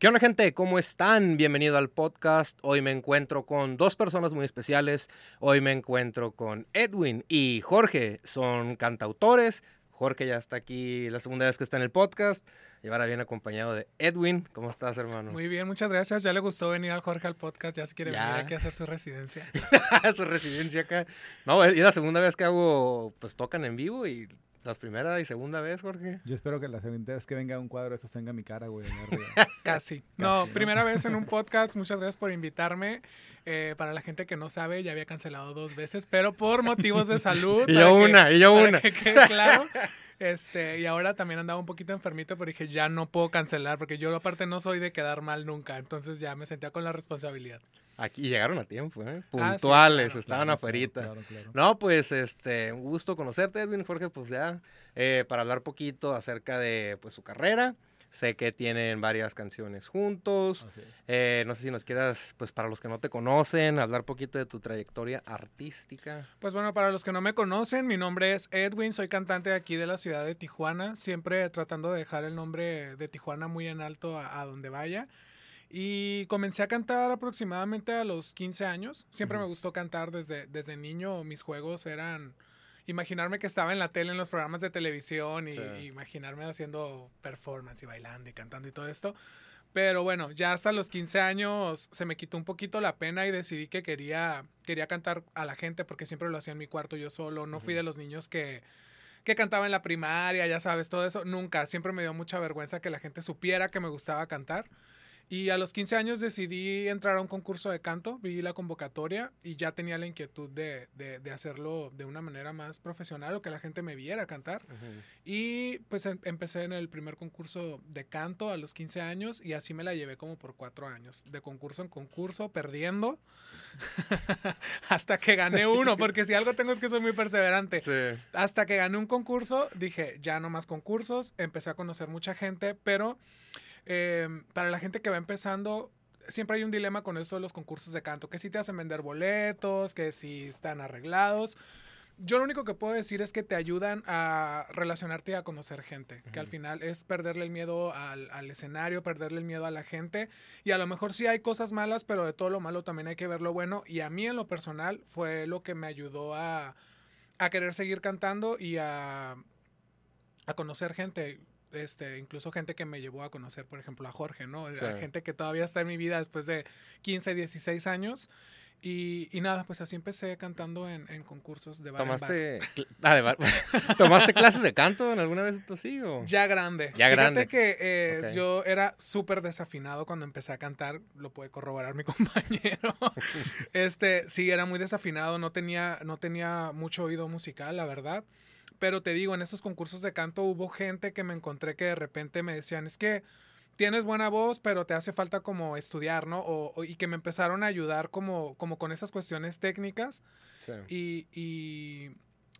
¿Qué onda gente? ¿Cómo están? Bienvenido al podcast. Hoy me encuentro con dos personas muy especiales. Hoy me encuentro con Edwin y Jorge. Son cantautores. Jorge ya está aquí la segunda vez que está en el podcast. Y ahora viene acompañado de Edwin. ¿Cómo estás, hermano? Muy bien, muchas gracias. Ya le gustó venir al Jorge al podcast. Ya se quiere venir aquí a hacer su residencia. su residencia acá. No, es la segunda vez que hago, pues tocan en vivo y la primera y segunda vez, Jorge. Yo espero que la segunda vez que venga un cuadro eso tenga mi cara, güey. Casi. No, primera vez en un podcast. Muchas gracias por invitarme. Eh, para la gente que no sabe, ya había cancelado dos veces, pero por motivos de salud. y yo una, y yo una. Que quede claro. Este, y ahora también andaba un poquito enfermito, pero dije, ya no puedo cancelar, porque yo aparte no soy de quedar mal nunca. Entonces ya me sentía con la responsabilidad. Aquí llegaron a tiempo, ¿eh? Ah, Puntuales, estaban afuera. no, pues, este, un gusto conocerte, Edwin, Jorge, pues ya, eh, para hablar poquito acerca de, pues, su carrera. Sé que tienen varias canciones juntos. Eh, no sé si nos quieras, pues para los que no te conocen, hablar poquito de tu trayectoria artística. Pues bueno, para los que no me conocen, mi nombre es Edwin, soy cantante aquí de la ciudad de Tijuana, siempre tratando de dejar el nombre de Tijuana muy en alto a donde vaya. Y comencé a cantar aproximadamente a los 15 años. Siempre me gustó cantar desde, desde niño. Mis juegos eran imaginarme que estaba en la tele, en los programas de televisión y imaginarme haciendo performance y bailando y cantando y todo esto. Pero bueno, ya hasta los 15 años se me quitó un poquito la pena y decidí que quería, quería cantar a la gente porque siempre lo hacía en mi cuarto yo solo. No fui de los niños que, que cantaba en la primaria, ya sabes, todo eso. Nunca. Siempre me dio mucha vergüenza que la gente supiera que me gustaba cantar. Y a los 15 años decidí entrar a un concurso de canto, vi la convocatoria y ya tenía la inquietud de, de, hacerlo de una manera más profesional o que la gente me viera cantar. Y pues em, empecé en el primer concurso de canto a los 15 años y así me la llevé como por cuatro años, de concurso en concurso, perdiendo, hasta que gané uno, porque si algo tengo es que soy muy perseverante. Hasta que gané un concurso, dije, ya no más concursos, empecé a conocer mucha gente, pero Em, para la gente que va empezando, siempre hay un dilema con esto de los concursos de canto, que si te hacen vender boletos, que si están arreglados. Yo lo único que puedo decir es que te ayudan a relacionarte y a conocer gente, que al final es perderle el miedo al, al, escenario, perderle el miedo a la gente, y a lo mejor sí hay cosas malas, pero de todo lo malo también hay que ver lo bueno, y a mí en lo personal fue lo que me ayudó a, a querer seguir cantando y a, a conocer gente este, incluso gente que me llevó a conocer, por ejemplo, a Jorge, ¿no? Gente que todavía está en mi vida después de 15, 16 años. Y, y nada, pues así empecé cantando en, en concursos de bar ¿Tomaste, Ah, ¿Tomaste clases de canto en alguna vez así? O? Ya grande. Ya Fíjate grande. que eh, yo era súper desafinado cuando empecé a cantar, lo puede corroborar mi compañero. este, sí, era muy desafinado, no tenía, no tenía mucho oído musical, la verdad. Pero te digo, en esos concursos de canto hubo gente que me encontré que de repente me decían, es que tienes buena voz, pero te hace falta como estudiar, ¿no? O, y que me empezaron a ayudar como, como con esas cuestiones técnicas. Sí. Y, y,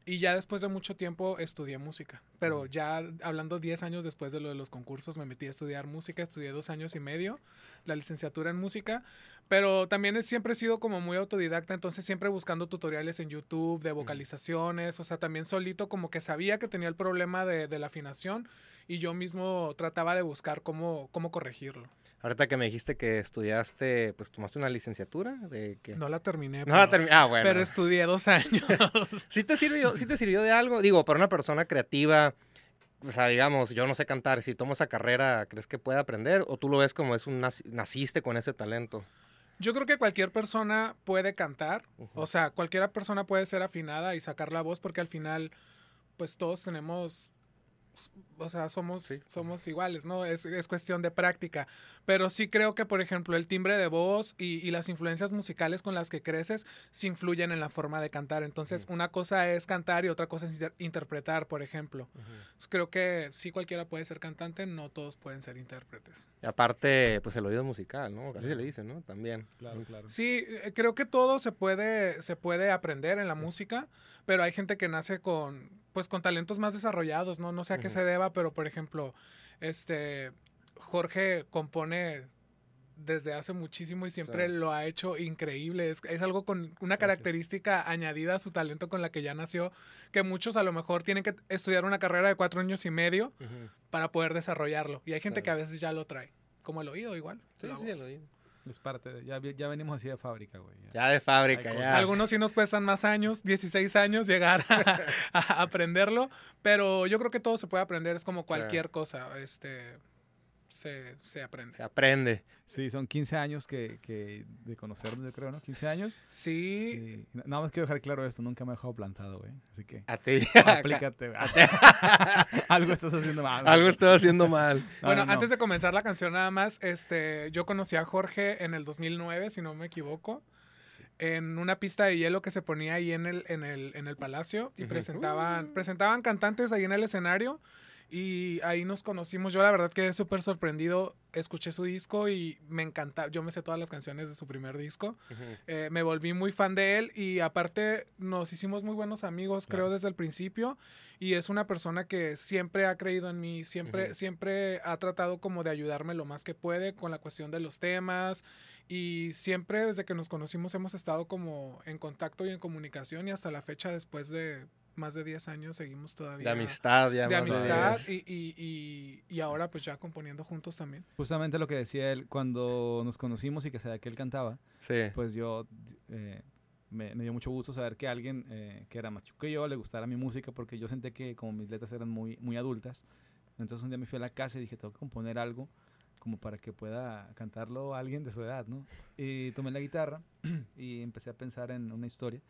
y, ya después de mucho tiempo estudié música. Pero ya hablando 10 años después de lo de los concursos, me metí a estudiar música, estudié dos años y medio la licenciatura en música, pero también siempre he sido como muy autodidacta, entonces siempre buscando tutoriales en YouTube de vocalizaciones, o sea, también solito como que sabía que tenía el problema de, la afinación y yo mismo trataba de buscar cómo, cómo corregirlo. Ahorita que me dijiste que estudiaste, pues tomaste una licenciatura de que... No la terminé. No la terminé. Ah, bueno. Pero estudié dos años. ¿Sí te sirvió, sí te sirvió de algo? Digo, para una persona creativa, o sea, digamos, yo no sé cantar, si tomo esa carrera, ¿crees que puede aprender? ¿O tú lo ves como es un naciste con ese talento? Yo creo que cualquier persona puede cantar, o sea, cualquier persona puede ser afinada y sacar la voz porque al final, pues todos tenemos o sea, somos, somos iguales, ¿no? Es, es, cuestión de práctica. Pero sí creo que, por ejemplo, el timbre de voz y, y las influencias musicales con las que creces sí influyen en la forma de cantar. Entonces, una cosa es cantar y otra cosa es interpretar, por ejemplo. Creo que sí cualquiera puede ser cantante, no todos pueden ser intérpretes. Y aparte, pues el oído musical, ¿no? Así se le dice, ¿no? También. Claro, claro. Sí, eh, creo que todo se puede, se puede aprender en la música, pero hay gente que nace con pues con talentos más desarrollados, ¿no? No sé a qué se deba, pero por ejemplo, este Jorge compone desde hace muchísimo y siempre lo ha hecho increíble. Es, algo con una característica añadida a su talento con la que ya nació, que muchos a lo mejor tienen que estudiar una carrera de cuatro años y medio para poder desarrollarlo. Y hay gente que a veces ya lo trae. como el oído igual. Sí, sí, el oído. Es parte ya, ya, venimos así de fábrica, güey. Ya. de fábrica, ya. Algunos sí nos cuestan más años, 16 años llegar a, aprenderlo, pero yo creo que todo se puede aprender, es como cualquier cosa. Este, se, se, aprende. Se aprende. Sí, son 15 años que, que de conocernos, yo creo, ¿no? 15 años. Sí. nada más quiero dejar claro esto, nunca me he dejado plantado, güey. Así que... A ti. Aplícate, Algo estás haciendo mal. Algo estoy haciendo mal. bueno, antes de comenzar la canción nada más, este, yo conocí a Jorge en el 2009, si no me equivoco. En una pista de hielo que se ponía ahí en el, en el, en el palacio y presentaban, uh. presentaban cantantes ahí en el escenario y ahí nos conocimos. Yo la verdad quedé súper sorprendido. Escuché su disco y me encanta. Yo me sé todas las canciones de su primer disco. Eh, me volví muy fan de él y aparte nos hicimos muy buenos amigos, creo, desde el principio. Y es una persona que siempre ha creído en mí, siempre, siempre ha tratado como de ayudarme lo más que puede con la cuestión de los temas. Y siempre desde que nos conocimos hemos estado como en contacto y en comunicación y hasta la fecha después de más de 10 años seguimos todavía. De amistad, ya. De amistad y, y, y, ahora pues ya componiendo juntos también. Justamente lo que decía él, cuando nos conocimos y que sabía que él cantaba, pues yo eh, me, dio mucho gusto saber que alguien eh, que era más chico que yo le gustara mi música porque yo sentí que como mis letras eran muy, muy adultas. Entonces un día me fui a la casa y dije, tengo que componer algo como para que pueda cantarlo alguien de su edad, ¿no? Y tomé la guitarra y empecé a pensar en una historia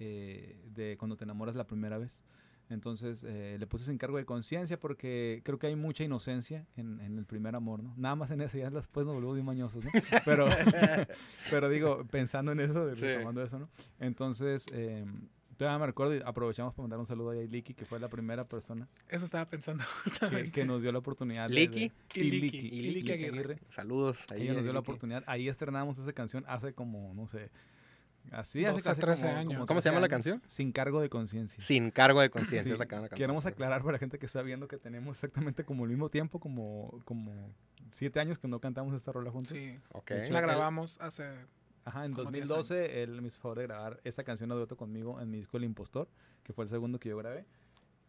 eh, de cuando te enamoras la primera vez. Entonces eh, le puse ese encargo de conciencia porque creo que hay mucha inocencia en, el primer amor, ¿no? Nada más en ese, ya después nos volvemos muy mañosos, ¿no? Pero, pero digo, pensando en eso, tomando eso, ¿no? Entonces, eh, todavía me recuerdo y aprovechamos para mandar un saludo a Liki, que fue la primera persona. Eso estaba pensando justamente. Que, nos dio la oportunidad. Liki. y Liki. Y Liki Aguirre. Saludos. Ahí Ella nos dio la oportunidad. Ahí estrenamos esa canción hace como, no sé, Así hace, 13 años. ¿Cómo se llama la canción? Sin cargo de conciencia. Sin cargo de conciencia Queremos aclarar para la gente que está viendo que tenemos exactamente como el mismo tiempo, como, como siete años que no cantamos esta rola juntos. Sí, la grabamos hace... Ajá, en 2012 él me hizo favor de grabar esa canción de dueto conmigo en mi disco El Impostor, que fue el segundo que yo grabé.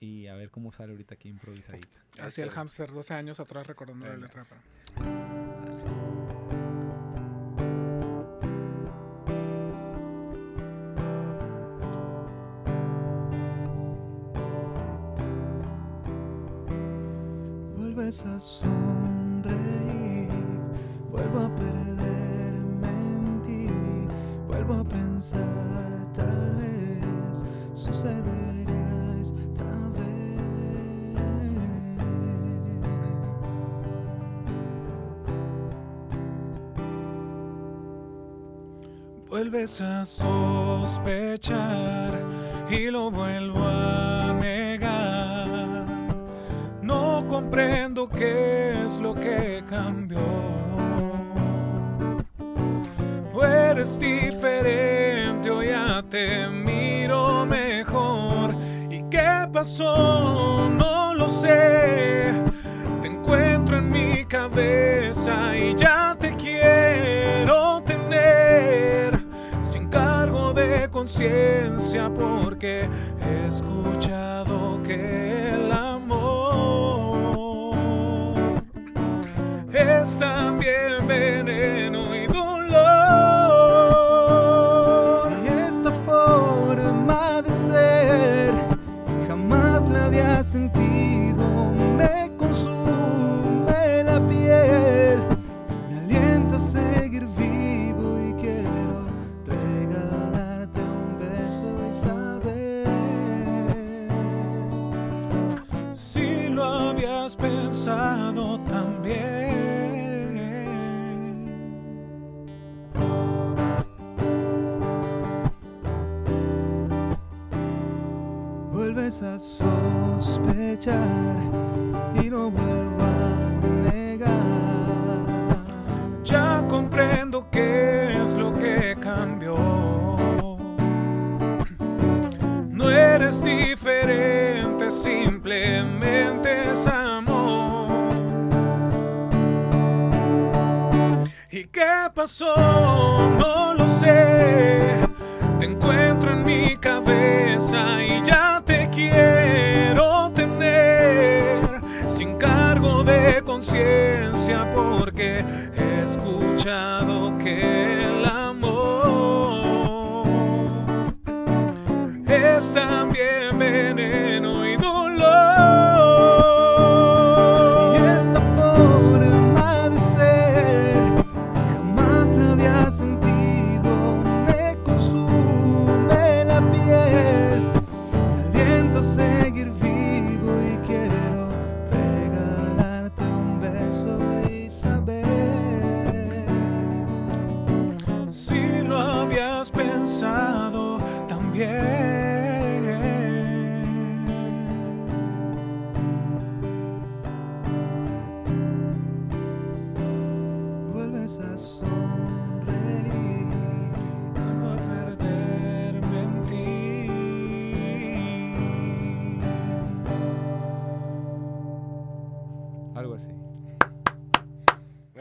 Y a ver cómo sale ahorita aquí improvisadita. Así el hamster, 12 años atrás recordando la letra. Para... a sonreír, vuelvo a perderme en ti, vuelvo a pensar, tal vez sucederá esta vez. Vuelves a sospechar y lo vuelvo a comprendo qué es lo que cambió. O eres diferente o ya te miro mejor. ¿Y qué pasó? No lo sé. Te encuentro en mi cabeza y ya te quiero tener sin cargo de conciencia porque he escuchado que el también veneno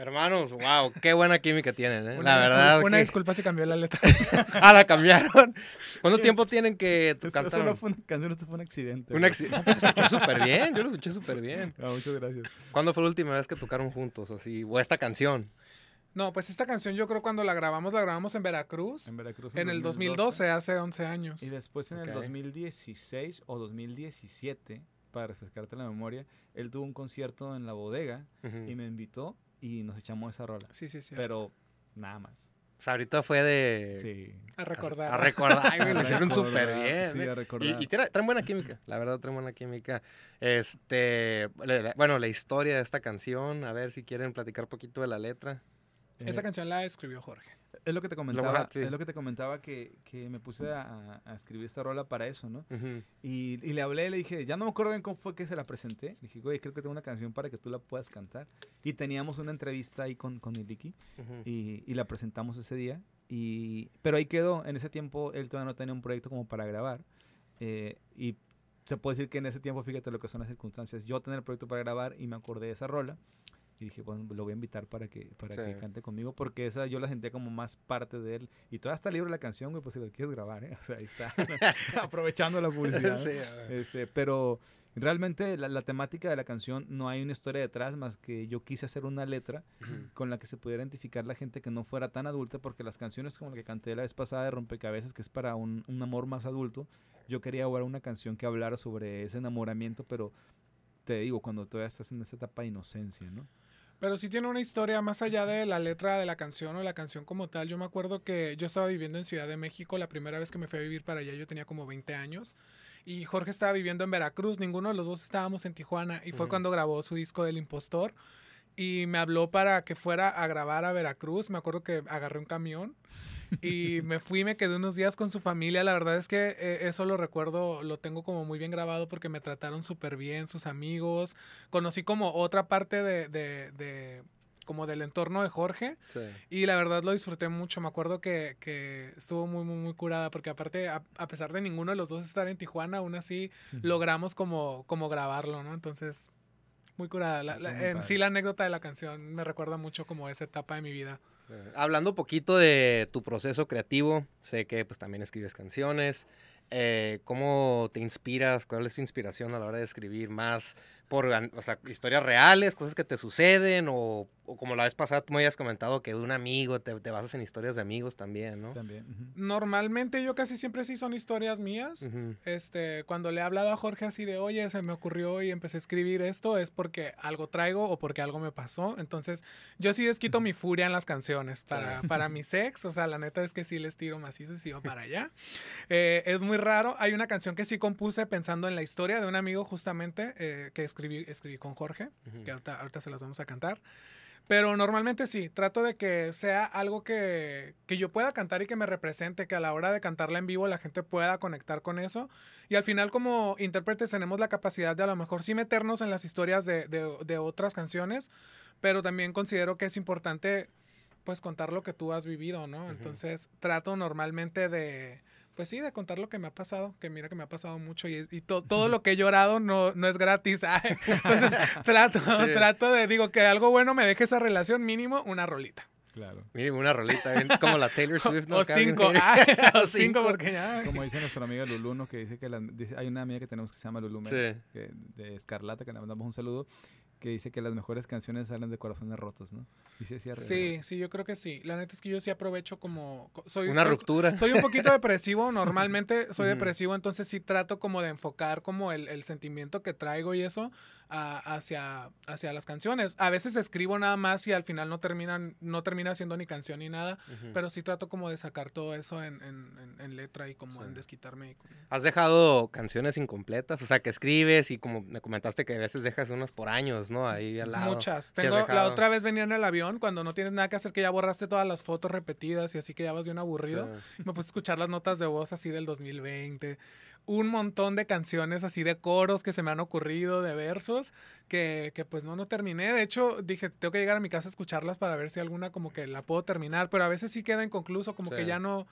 Hermanos, wow, qué buena química tienen, ¿eh? la verdad. Una disculpa si cambió la letra. ah, la cambiaron. ¿Cuánto tiempo tienen que cantar? Eso no fue una canción, esto fue un accidente. Un accidente. Pues, se escuchó súper bien, yo lo escuché súper bien. Ah, muchas gracias. ¿Cuándo fue la última vez que tocaron juntos, así? O esta canción. No, pues esta canción yo creo cuando la grabamos, la grabamos en Veracruz. En Veracruz. En, el 2012, hace 11 años. Y después en el 2016 o 2017, para refrescarte la memoria, él tuvo un concierto en la bodega y me invitó y nos echamos esa rola. Sí, sí, sí. Pero nada más. O sea, ahorita fue de... Sí. A recordar. A, recordar. Ay, lo hicieron súper bien. Sí, a recordar. Y, y traen buena química. La verdad, traen buena química. Este... Bueno, la historia de esta canción. A ver si quieren platicar un poquito de la letra. Esa canción la escribió Jorge. Es lo que te comentaba, es lo que te comentaba que, que me puse a, a, escribir esta rola para eso, ¿no? y, y, le hablé, le dije, ya no me acuerdo bien cómo fue que se la presenté. Le dije, güey, creo que tengo una canción para que tú la puedas cantar. Y teníamos una entrevista ahí con, con Iliki y, y, la presentamos ese día. Y, pero ahí quedó, en ese tiempo él todavía no tenía un proyecto como para grabar. Eh, y se puede decir que en ese tiempo, fíjate lo que son las circunstancias, yo tenía el proyecto para grabar y me acordé de esa rola y dije, bueno, lo voy a invitar para que, para que cante conmigo, porque esa yo la sentía como más parte de él. Y todavía está libre la canción, güey, pues si la quieres grabar, ¿eh? O sea, ahí está, aprovechando la publicidad. este, pero realmente la, temática de la canción no hay una historia detrás, más que yo quise hacer una letra con la que se pudiera identificar la gente que no fuera tan adulta, porque las canciones como la que canté la vez pasada de Rompecabezas, que es para un, un amor más adulto, yo quería ahora una canción que hablara sobre ese enamoramiento, pero te digo, cuando todavía estás en esa etapa de inocencia, ¿no? Pero sí tiene una historia más allá de la letra de la canción o la canción como tal. Yo me acuerdo que yo estaba viviendo en Ciudad de México la primera vez que me fui a vivir para allá, yo tenía como 20 años. Y Jorge estaba viviendo en Veracruz, ninguno de los dos estábamos en Tijuana. Y fue cuando grabó su disco del impostor. Y me habló para que fuera a grabar a Veracruz. Me acuerdo que agarré un camión y me fui, me quedé unos días con su familia. La verdad es que eh, eso lo recuerdo, lo tengo como muy bien grabado porque me trataron súper bien, sus amigos. Conocí como otra parte de, de, de como del entorno de Jorge. Y la verdad lo disfruté mucho. Me acuerdo que, que estuvo muy, muy, muy curada porque aparte, a, pesar de ninguno de los dos estar en Tijuana, aún así logramos como, como grabarlo, ¿no? Entonces, muy curada. en sí la anécdota de la canción me recuerda mucho como esa etapa de mi vida. Hablando un poquito de tu proceso creativo, sé que pues también escribes canciones. Eh, ¿Cómo te inspiras? ¿Cuál es tu inspiración a la hora de escribir más por o sea, historias reales, cosas que te suceden, o, como la vez pasada tú me habías comentado que de un amigo, te, te, basas en historias de amigos también, ¿no? También. Normalmente yo casi siempre sí son historias mías. este, cuando le he hablado a Jorge así de, oye, se me ocurrió y empecé a escribir esto, es porque algo traigo o porque algo me pasó. Entonces, yo sí desquito mi furia en las canciones para, para mi sex. O sea, la neta es que sí les tiro macizo y sigo para allá. Eh, es muy raro. Hay una canción que sí compuse pensando en la historia de un amigo justamente eh, que escribió escribí, con Jorge, que ahorita, ahorita se las vamos a cantar. Pero normalmente sí, trato de que sea algo que, que, yo pueda cantar y que me represente, que a la hora de cantarla en vivo la gente pueda conectar con eso. Y al final como intérpretes tenemos la capacidad de a lo mejor sí meternos en las historias de, de, de otras canciones, pero también considero que es importante pues contar lo que tú has vivido, ¿no? Entonces trato normalmente de, pues sí, de contar lo que me ha pasado, que mira que me ha pasado mucho y, todo lo que he llorado no, no es gratis. Entonces trato, trato de, digo, que algo bueno me deje esa relación, mínimo una rolita. Claro. Mínimo una rolita, como la Taylor Swift. ¿no? O, cinco, o cinco, porque ya. Como dice nuestra amiga Lulu, ¿no? que dice que hay una amiga que tenemos que se llama Lulu, de Escarlata, que le mandamos un saludo, que dice que las mejores canciones salen de corazones rotos, ¿no? sí, sí, yo creo que sí. La neta es que yo sí aprovecho como... Soy, Una ruptura. Soy un poquito depresivo, normalmente soy depresivo, entonces sí trato como de enfocar como el, el sentimiento que traigo y eso hacia, hacia las canciones. A veces escribo nada más y al final no, terminan, no termina siendo ni canción ni nada, pero sí trato como de sacar todo eso en, en, letra y como en desquitarme. ¿Has dejado canciones incompletas? O sea, que escribes y como me comentaste que a veces dejas unas por años, ¿no? Ahí al lado. Muchas. Tengo, la otra vez venía en el avión cuando no tienes nada que hacer, que ya borraste todas las fotos repetidas y así que ya vas bien aburrido. Me puse a escuchar las notas de voz así del 2020 un montón de canciones así de coros que se me han ocurrido, de versos, que, que, pues no, no terminé. De hecho, dije, tengo que llegar a mi casa a escucharlas para ver si alguna como que la puedo terminar, pero a veces sí queda inconcluso, como que ya no...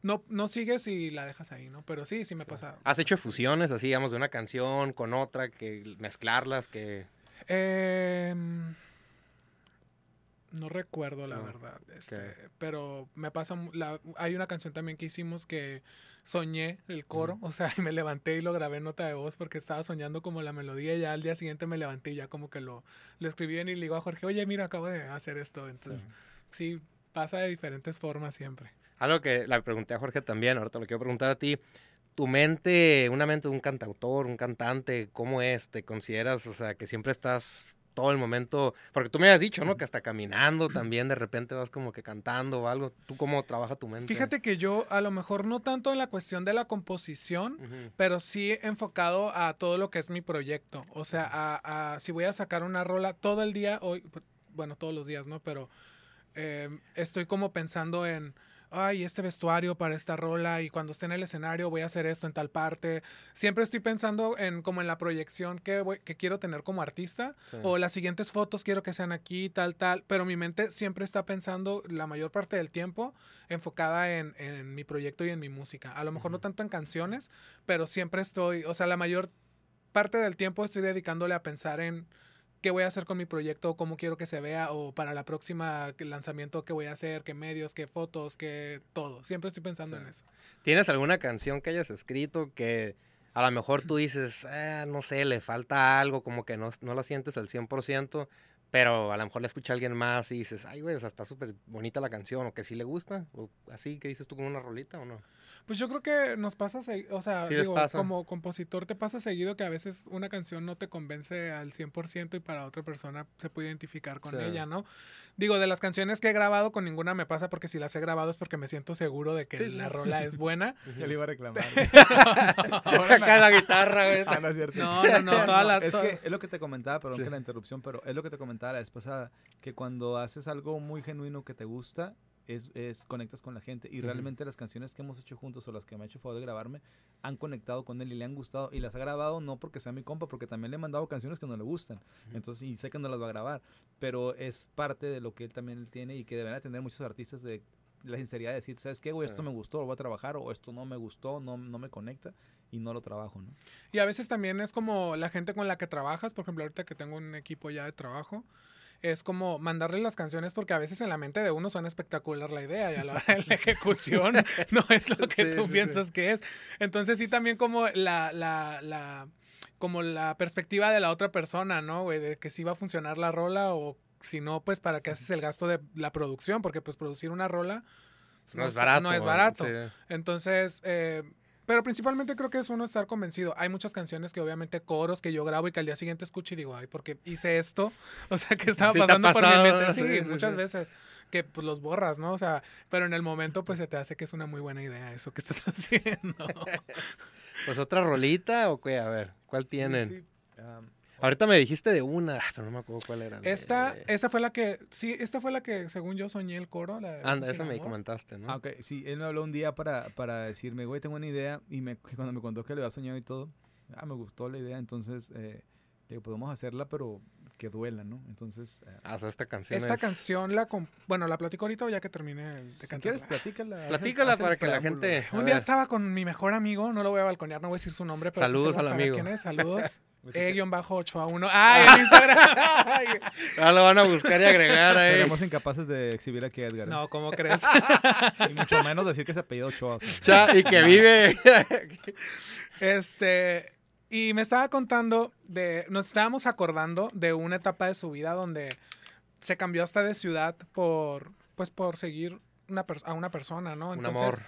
No, no sigues y la dejas ahí, ¿no? Pero sí, sí me pasa. ¿Has hecho fusiones así, digamos, de una canción con otra, que mezclarlas, que... Eh, no recuerdo la verdad, este, pero me pasa, la, hay una canción también que hicimos que soñé el coro, o sea, y me levanté y lo grabé en nota de voz porque estaba soñando como la melodía y ya al día siguiente me levanté y ya como que lo, lo escribí y le digo a Jorge, oye, mira, acabo de hacer esto, entonces sí. pasa de diferentes formas siempre. Algo que la pregunté a Jorge también, ahorita lo quiero preguntar a ti, tu mente, una mente de un cantautor, un cantante, ¿cómo es? ¿Te consideras, o sea, que siempre estás todo el momento, porque tú me has dicho, ¿no? Que hasta caminando también de repente vas como que cantando o algo. ¿Tú cómo trabaja tu mente? Fíjate que yo a lo mejor no tanto en la cuestión de la composición, pero sí enfocado a todo lo que es mi proyecto. O sea, a, si voy a sacar una rola todo el día, hoy, bueno, todos los días, ¿no? Pero eh, estoy como pensando en ay, este vestuario para esta rola y cuando esté en el escenario voy a hacer esto en tal parte. Siempre estoy pensando en como en la proyección que, que quiero tener como artista o las siguientes fotos quiero que sean aquí, tal, tal, pero mi mente siempre está pensando la mayor parte del tiempo enfocada en, en mi proyecto y en mi música. A lo mejor no tanto en canciones, pero siempre estoy, o sea, la mayor parte del tiempo estoy dedicándole a pensar en qué voy a hacer con mi proyecto, cómo quiero que se vea, o para la próxima lanzamiento, qué voy a hacer, qué medios, qué fotos, qué todo. Siempre estoy pensando en eso. ¿Tienes alguna canción que hayas escrito que a lo mejor tú dices, eh, no sé, le falta algo, como que no, no la sientes al 100%, pero a lo mejor le escucha a alguien más y dices, ay, güey, o sea, está súper bonita la canción, o que sí le gusta, o así, que dices tú con una rolita o no? Pues yo creo que nos pasa, o sea, como compositor te pasa seguido que a veces una canción no te convence al 100% y para otra persona se puede identificar con ella, ¿no? Digo, de las canciones que he grabado con ninguna me pasa porque si las he grabado es porque me siento seguro de que la rola es buena. Yo le iba a reclamar. Ahora acá la guitarra, güey. Ah, no es cierto. No, no, no, toda la... Es que es lo que te comentaba, perdón que la interrupción, pero es lo que te comentaba la vez pasada, que cuando haces algo muy genuino que te gusta, es, es, conectas con la gente. Y realmente las canciones que hemos hecho juntos o las que me ha hecho favor de grabarme han conectado con él y le han gustado. Y las ha grabado no porque sea mi compa, porque también le he mandado canciones que no le gustan. Entonces, y sé que no las va a grabar. Pero es parte de lo que él también tiene y que deben tener muchos artistas de la sinceridad de decir, ¿sabes qué, güey? Esto me gustó, lo voy a trabajar, o esto no me gustó, no, no me conecta y no lo trabajo, ¿no? Y a veces también es como la gente con la que trabajas, por ejemplo, ahorita que tengo un equipo ya de trabajo, es como mandarle las canciones porque a veces en la mente de uno suena espectacular la idea y a la hora de la ejecución no es lo que tú piensas que es. Entonces sí también como la, la, la, como la perspectiva de la otra persona, ¿no? Güey, de que si va a funcionar la rola o si no, pues para qué haces el gasto de la producción, porque pues producir una rola no, es barato. No es barato. Entonces, eh, pero principalmente creo que es uno estar convencido. Hay muchas canciones que obviamente coros que yo grabo y que al día siguiente escucho y digo, ay, porque hice esto. O sea, que estaba pasando por mi mente. Sí, muchas veces que pues los borras, ¿no? O sea, pero en el momento pues se te hace que es una muy buena idea eso que estás haciendo. pues otra rolita o qué, a ver, ¿cuál tienen? Ahorita me dijiste de una, ah, pero no me acuerdo cuál era. Esta, esta fue la que, sí, esta fue la que según yo soñé el coro. La Anda, esa me comentaste, ¿no? Ah, ok, sí, él me habló un día para, para decirme, güey, tengo una idea, y me, cuando me contó que le había soñado y todo, ah, me gustó la idea, entonces, eh, digo, podemos hacerla, pero que duela, ¿no? Entonces... Eh, ah, esta canción Esta canción la... Bueno, la platico ahorita ya que termine de cantar. Si quieres, platícala. Platícala para que la gente... Un día estaba con mi mejor amigo, no lo voy a balconear, no voy a decir su nombre, pero... Saludos al amigo. quién es, saludos. E-8 a 1. ¡Ay, en Instagram! Ya lo van a buscar y agregar ahí. Seremos incapaces de exhibir aquí a Edgar. ¿eh? No, ¿cómo crees? y mucho menos decir que se apellido Ochoa. y que vive. este Y me estaba contando de, nos estábamos acordando de una etapa de su vida donde se cambió hasta de ciudad por, pues por seguir una a una persona, ¿no? Entonces,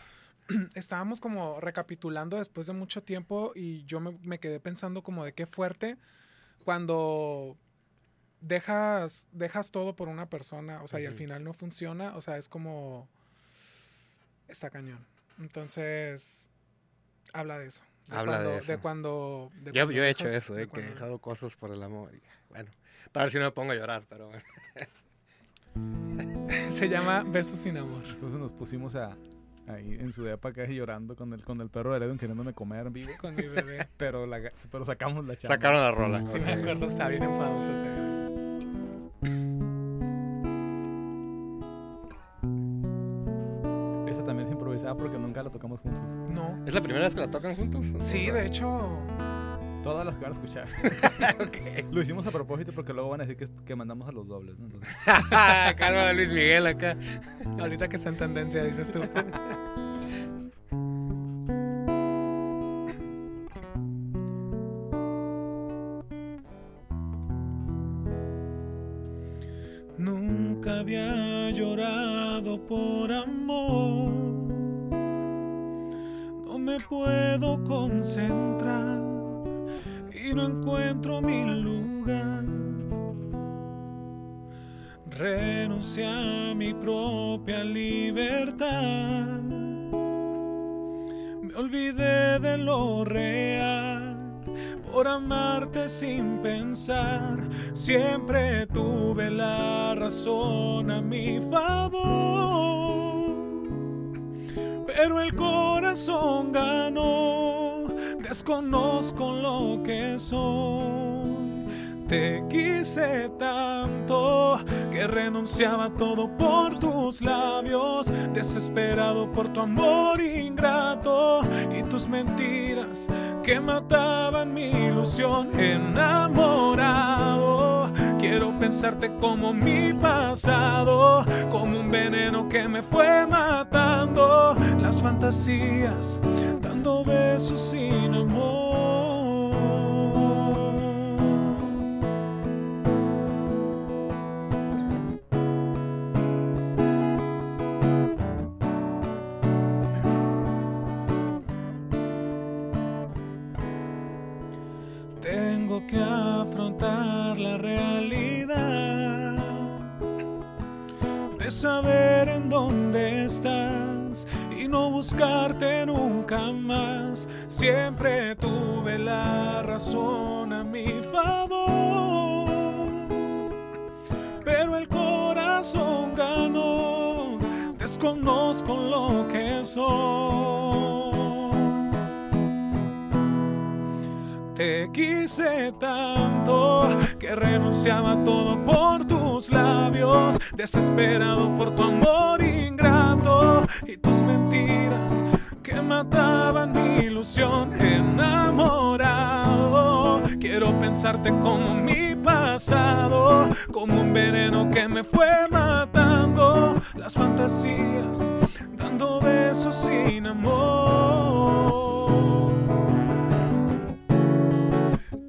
Un amor. Estábamos como recapitulando después de mucho tiempo y yo me, quedé pensando como de qué fuerte cuando dejas, dejas todo por una persona, o sea, y al final no funciona, o sea, es como, está cañón. Entonces, habla de eso. Habla de, eso. De cuando... yo, he hecho eso, eh, que he dejado cosas por el amor. bueno, a ver si no me pongo a llorar, pero bueno. Se llama Besos sin amor. Entonces nos pusimos a, ahí en su depa acá llorando con el, con el perro de Edwin queriéndome comer vivo. Con mi bebé. pero, la, pero sacamos la chamba. Sacaron la rola. Sí, me acuerdo, está bien enfadoso. Esa porque nunca la tocamos juntos. No. ¿Es la primera vez que la tocan juntos? Sí, de hecho. Todas las que van a escuchar. Lo hicimos a propósito porque luego van a decir que, que mandamos a los dobles. ¿no? Calma, Luis Miguel acá. Ahorita que está en tendencia, dices tú. Nunca había llorado por amor. Me puedo concentrar y no encuentro mi lugar. Renuncié a mi propia libertad. Me olvidé de lo real por amarte sin pensar. Siempre tuve la razón a mi favor. Pero el corazón ganó desconozco lo que soy. Te quise tanto que renunciaba todo por tus labios, desesperado por tu amor ingrato y tus mentiras que mataban mi ilusión enamorado. Quiero pensarte como mi pasado, como un veneno que me fue matando las fantasías dando besos sin amor. Que afrontar la realidad de saber en dónde estás y no buscarte nunca más. Siempre tuve la razón a mi favor, pero el corazón ganó. Desconozco lo que soy. Te quise tanto que renunciaba todo por tus labios, desesperado por tu amor ingrato y tus mentiras que mataban mi ilusión enamorado. Quiero pensarte como mi pasado, como un veneno que me fue matando las fantasías, dando besos sin amor.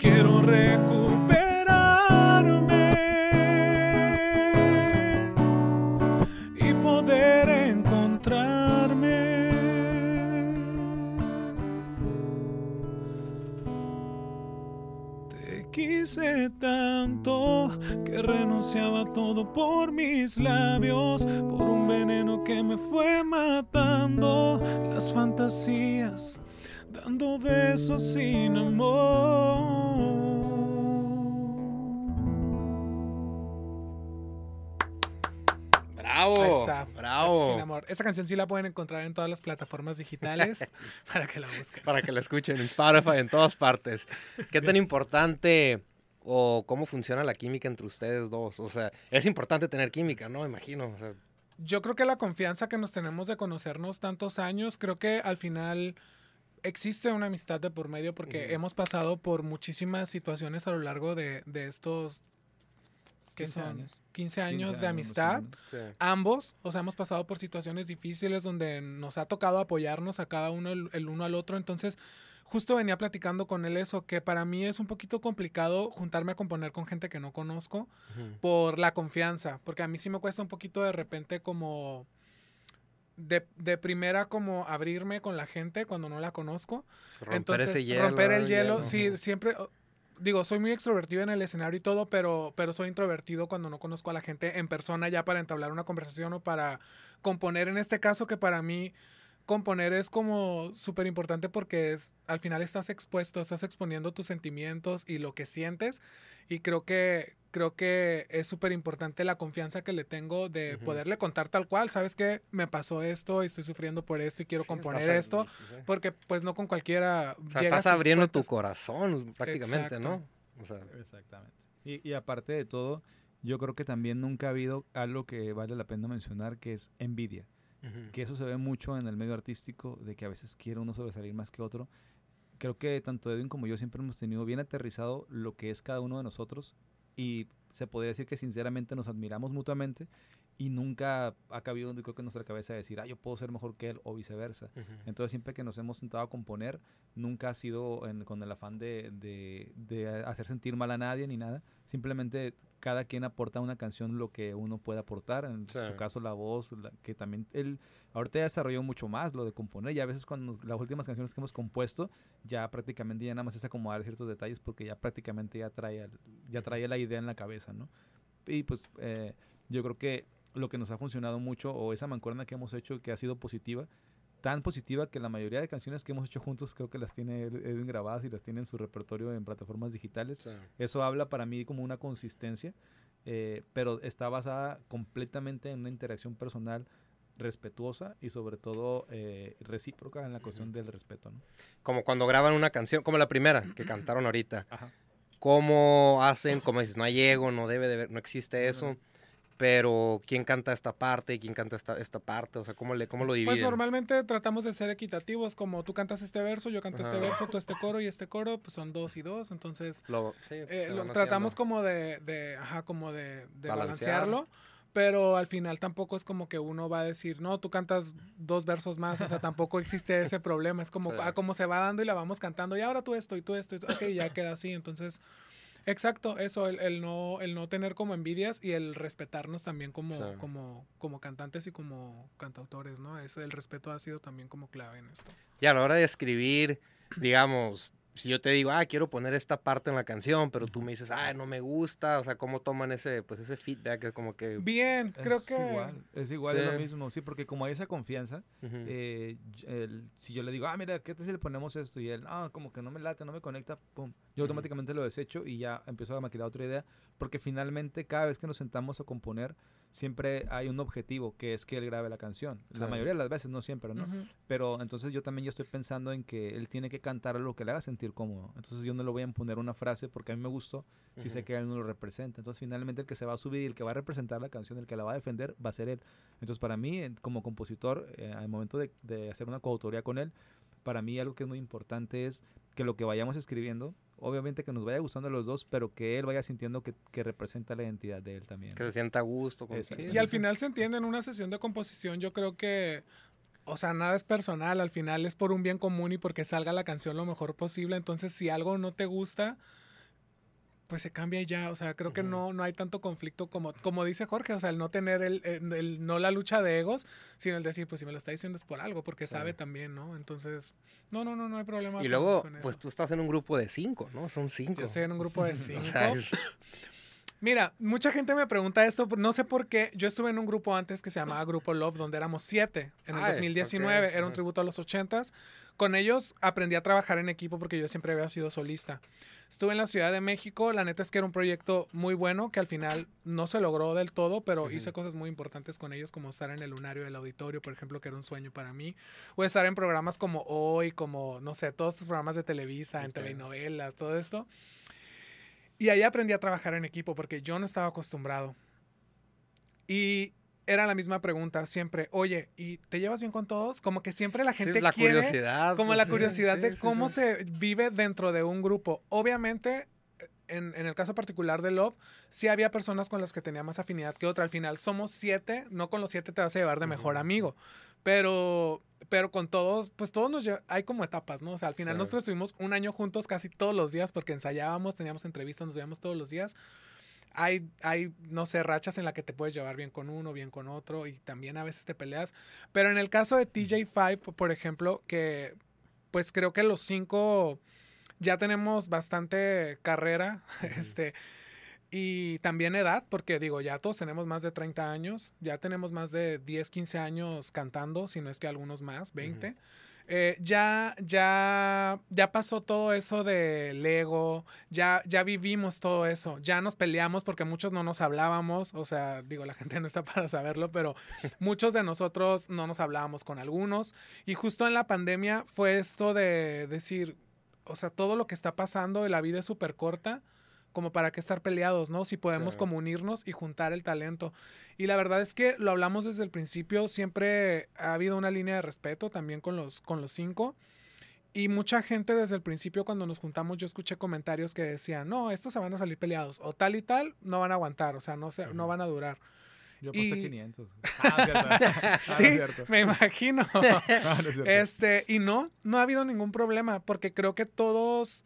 Quiero recuperarme y poder encontrarme. Te quise tanto que renunciaba todo por mis labios, por un veneno que me fue matando las fantasías dando besos sin amor. Bravo. Ahí está. Bravo. Sin amor. Esa canción sí la pueden encontrar en todas las plataformas digitales para que la busquen. Para que la escuchen en Spotify, en todas partes. ¿Qué tan importante o cómo funciona la química entre ustedes dos? O sea, es importante tener química, ¿no? Imagino. Yo creo que la confianza que nos tenemos de conocernos tantos años, creo que al final existe una amistad de por medio porque hemos pasado por muchísimas situaciones a lo largo de, estos 15 años. 15 años de amistad. Ambos, o sea, hemos pasado por situaciones difíciles donde nos ha tocado apoyarnos a cada uno el, uno al otro. Entonces, justo venía platicando con él eso, que para mí es un poquito complicado juntarme a componer con gente que no conozco por la confianza, porque a mí sí me cuesta un poquito de repente como... De, de, primera como abrirme con la gente cuando no la conozco. Romper Entonces, ese hielo, romper el hielo, sí, siempre, digo, soy muy extrovertido en el escenario y todo, pero, pero soy introvertido cuando no conozco a la gente en persona ya para entablar una conversación o para componer. En este caso que para mí componer es como súper importante porque es, al final estás expuesto, estás exponiendo tus sentimientos y lo que sientes y creo que, creo que es súper importante la confianza que le tengo de poderle contar tal cual, sabes que me pasó esto, y estoy sufriendo por esto y quiero componer esto, porque pues no con cualquiera... O sea, estás abriendo tu corazón prácticamente, ¿no? Exactamente. Y, y aparte de todo, yo creo que también nunca ha habido algo que vale la pena mencionar, que es envidia. Que eso se ve mucho en el medio artístico, de que a veces quiere uno sobresalir más que otro. Creo que tanto Edwin como yo siempre hemos tenido bien aterrizado lo que es cada uno de nosotros y se podría decir que sinceramente nos admiramos mutuamente y nunca ha cabido creo que en nuestra cabeza decir, ah, yo puedo ser mejor que él o viceversa. Entonces siempre que nos hemos sentado a componer, nunca ha sido con el afán de, de, de, hacer sentir mal a nadie ni nada. Simplemente cada quien aporta una canción lo que uno puede aportar, en su caso la voz, que también él ahorita ya desarrolló mucho más lo de componer y a veces cuando las últimas canciones que hemos compuesto ya prácticamente ya nada más es acomodar ciertos detalles porque ya prácticamente ya trae, ya trae la idea en la cabeza, ¿no? Y pues eh, yo creo que lo que nos ha funcionado mucho o esa mancuerna que hemos hecho que ha sido positiva tan positiva que la mayoría de canciones que hemos hecho juntos creo que las tiene Edwin grabadas y las tiene en su repertorio en plataformas digitales. Eso habla para mí como una consistencia, eh, pero está basada completamente en una interacción personal respetuosa y sobre todo eh, recíproca en la cuestión del respeto. Como cuando graban una canción, como la primera que cantaron ahorita. ¿Cómo hacen? Como dices, no hay ego, no debe de ver, no existe eso pero quién canta esta parte y quién canta esta, esta parte, o sea, ¿cómo, le, cómo lo pues dividen? Pues normalmente tratamos de ser equitativos, como tú cantas este verso, yo canto este verso, tú este coro y este coro, pues son dos y dos, entonces lo, eh, tratamos como de, de, ajá, como de, de balancearlo. Pero al final tampoco es como que uno va a decir, no, tú cantas dos versos más, o sea, tampoco existe ese problema, es como, ah, como se va dando y la vamos cantando, y ahora tú esto y tú esto, y tú, ok, ya queda así, entonces Exacto, eso, el, el, no, el no tener como envidias y el respetarnos también como, como, como cantantes y como cantautores, ¿no? Es, el respeto ha sido también como clave en esto. Y a la hora de escribir, digamos, si yo te digo, ah, quiero poner esta parte en la canción, pero tú me dices, ah, no me gusta, o sea, ¿cómo toman ese, pues ese feedback? Es como que... Bien, creo que... Igual, es igual, es lo mismo, sí, porque como hay esa confianza, eh, si yo le digo, ah, mira, ¿qué tal si le ponemos esto? Y él, ah, como que no me late, no me conecta, pum, yo automáticamente lo desecho y ya empiezo a maquilar otra idea, porque finalmente cada vez que nos sentamos a componer, siempre hay un objetivo que es que él grabe la canción. La mayoría de las veces, no siempre, ¿no? Pero entonces yo también yo estoy pensando en que él tiene que cantar lo que le haga sentir cómodo. Entonces yo no le voy a imponer una frase porque a mí me gustó si sé que él no lo representa. Entonces finalmente el que se va a subir y el que va a representar la canción, el que la va a defender, va a ser él. Entonces para mí, como compositor, eh, al momento de, de hacer una coautoría con él, para mí algo que es muy importante es que lo que vayamos escribiendo obviamente que nos vaya gustando a los dos, pero que él vaya sintiendo que, representa la identidad de él también. Que se sienta a gusto. Con y al final se entiende en una sesión de composición, yo creo que, o sea, nada es personal, al final es por un bien común y porque salga la canción lo mejor posible, entonces si algo no te gusta, pues se cambia y ya, o sea, creo que no, no hay tanto conflicto como, como dice Jorge, o sea, el no tener el, el, no la lucha de egos, sino el decir, pues si me lo está diciendo es por algo, porque sabe también, ¿no? Entonces, no, no, no, no hay problema. Y luego, pues tú estás en un grupo de cinco, ¿no? Son cinco. Yo estoy en un grupo de cinco. Mira, mucha gente me pregunta esto, no sé por qué. Yo estuve en un grupo antes que se llamaba Grupo Love, donde éramos siete en el 2019. Era un tributo a los ochentas. Con ellos aprendí a trabajar en equipo porque yo siempre había sido solista. Estuve en la Ciudad de México, la neta es que era un proyecto muy bueno que al final no se logró del todo, pero hice cosas muy importantes con ellos como estar en el lunario del auditorio, por ejemplo, que era un sueño para mí, o estar en programas como Hoy, como, no sé, todos estos programas de Televisa, en telenovelas, todo esto. Y ahí aprendí a trabajar en equipo porque yo no estaba acostumbrado. Y era la misma pregunta siempre, oye, ¿y te llevas bien con todos? Como que siempre la gente la quiere, curiosidad, como pues la curiosidad de cómo se vive dentro de un grupo. Obviamente, en, en, el caso particular de Love, sí había personas con las que tenía más afinidad que otra. Al final somos siete, no con los siete te vas a llevar de mejor amigo, Pero, pero con todos, pues todos nos hay como etapas, ¿no? O sea, al final nosotros estuvimos un año juntos casi todos los días porque ensayábamos, teníamos entrevistas, nos veíamos todos los días. Hay, hay, no sé, rachas en las que te puedes llevar bien con uno, bien con otro y también a veces te peleas. Pero en el caso de TJ5, por ejemplo, que pues creo que los cinco ya tenemos bastante carrera, este, y también edad, porque digo, ya todos tenemos más de 30 años, ya tenemos más de 10, 15 años cantando, si no es que algunos más, 20. Eh, ya, ya, ya pasó todo eso de Lego, ya, ya vivimos todo eso, ya nos peleamos porque muchos no nos hablábamos, o sea, digo, la gente no está para saberlo, pero muchos de nosotros no nos hablábamos con algunos. Y justo en la pandemia fue esto de decir, o sea, todo lo que está pasando, la vida es súper corta, como para qué estar peleados, ¿no? Si podemos como unirnos y juntar el talento. Y la verdad es que lo hablamos desde el principio, siempre ha habido una línea de respeto también con los, con los cinco. Y mucha gente desde el principio cuando nos juntamos yo escuché comentarios que decían, no, estos se van a salir peleados, o tal y tal, no van a aguantar, o sea, no, se, no van a durar. Yo puse 500. Ah, sí, me imagino. este, y no, no ha habido ningún problema, porque creo que todos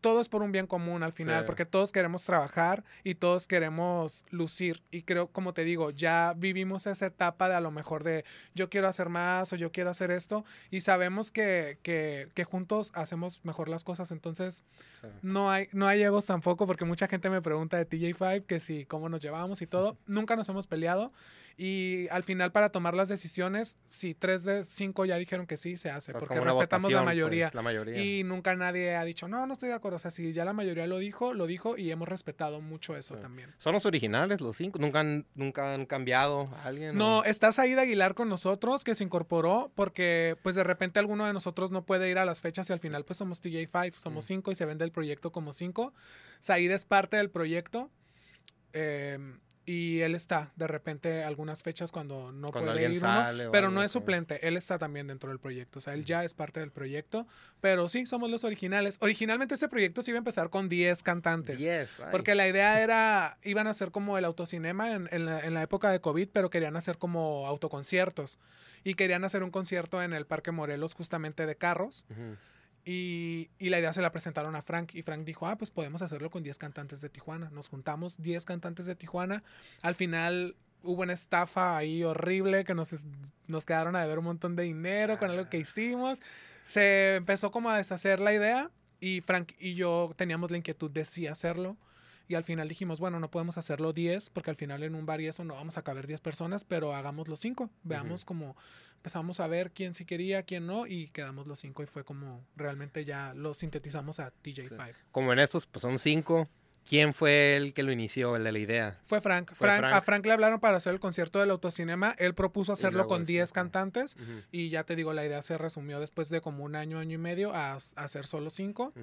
todo es por un bien común al final, porque todos queremos trabajar y todos queremos lucir. Y creo, como te digo, ya vivimos esa etapa de a lo mejor de yo quiero hacer más o yo quiero hacer esto y sabemos que, que, que juntos hacemos mejor las cosas. Entonces, no, hay, no hay egos tampoco, porque mucha gente me pregunta de TJ5 que si cómo nos llevamos y todo. Nunca nos hemos peleado. Y al final, para tomar las decisiones, si tres de cinco ya dijeron que sí, se hace, porque respetamos la, mayoría, pues, la mayoría. Y nunca nadie ha dicho, no, no estoy de acuerdo. O sea, si ya la mayoría lo dijo, lo dijo y hemos respetado mucho eso también. ¿Son los originales, los cinco? ¿Nunca han, nunca han cambiado a alguien? No, está Saída Aguilar con nosotros, que se incorporó, porque pues de repente alguno de nosotros no puede ir a las fechas y al final pues somos TJ5, somos mm. cinco y se vende el proyecto como cinco. Saída es parte del proyecto. Eh, y él está de repente algunas fechas cuando no puede ir uno, pero no es suplente, él está también dentro del proyecto, o sea, él ya es parte del proyecto, pero sí, somos los originales. Originalmente este proyecto se iba a empezar con 10 cantantes, porque la idea era, iban a ser como el autocinema en, en, la, en, la, época de COVID, pero querían hacer como autoconciertos y querían hacer un concierto en el Parque Morelos justamente de carros. Y, la idea se la presentaron a Frank y Frank dijo, ah, pues podemos hacerlo con 10 cantantes de Tijuana. Nos juntamos 10 cantantes de Tijuana. Al final hubo una estafa ahí horrible que nos, nos quedaron a deber un montón de dinero con algo que hicimos. Se empezó como a deshacer la idea y Frank y yo teníamos la inquietud de sí hacerlo. Y al final dijimos, bueno, no podemos hacerlo 10 porque al final en un bar y eso no vamos a caber 10 personas, pero hagamos los 5. Veamos como empezamos a ver quién sí quería, quién no, y quedamos los cinco y fue como realmente ya lo sintetizamos a TJ5. Como en estos, pues son cinco. ¿Quién fue el que lo inició, el de la idea? Fue Frank. Frank, A Frank le hablaron para hacer el concierto del autocinema. Él propuso hacerlo con 10 cantantes. Y ya te digo, la idea se resumió después de como un año, año y medio a, hacer solo cinco.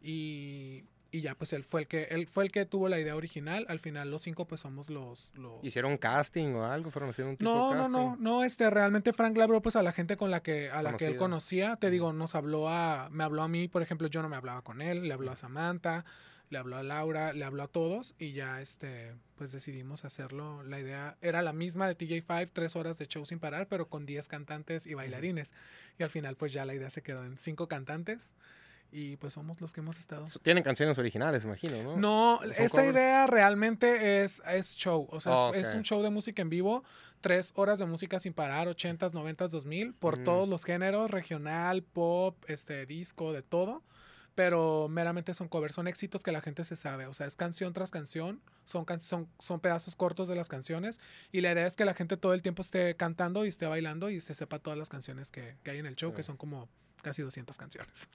Y y ya pues él fue el que él fue el que tuvo la idea original. Al final los cinco pues somos los, los... hicieron casting o algo fueron haciendo un tipo no de casting? no no no este realmente Frank le habló pues a la gente con la que a la que él conocía. Te digo nos habló a me habló a mí por ejemplo yo no me hablaba con él le habló a Samantha le habló a Laura le habló a todos y ya este pues decidimos hacerlo. La idea era la misma de TJ5 tres horas de show sin parar pero con diez cantantes y bailarines. Y al final pues ya la idea se quedó en cinco cantantes y pues somos los que hemos estado. Tienen canciones originales, imagino, ¿no? No, esta idea realmente es, es show, o sea, es, un show de música en vivo, tres horas de música sin parar, 80s, 90s, 2000, por todos los géneros, regional, pop, este, disco, de todo. Pero meramente son covers, son éxitos que la gente se sabe. O sea, es canción tras canción, son, son, son pedazos cortos de las canciones. Y la idea es que la gente todo el tiempo esté cantando y esté bailando y se sepa todas las canciones que, que hay en el show, que son como casi 200 canciones.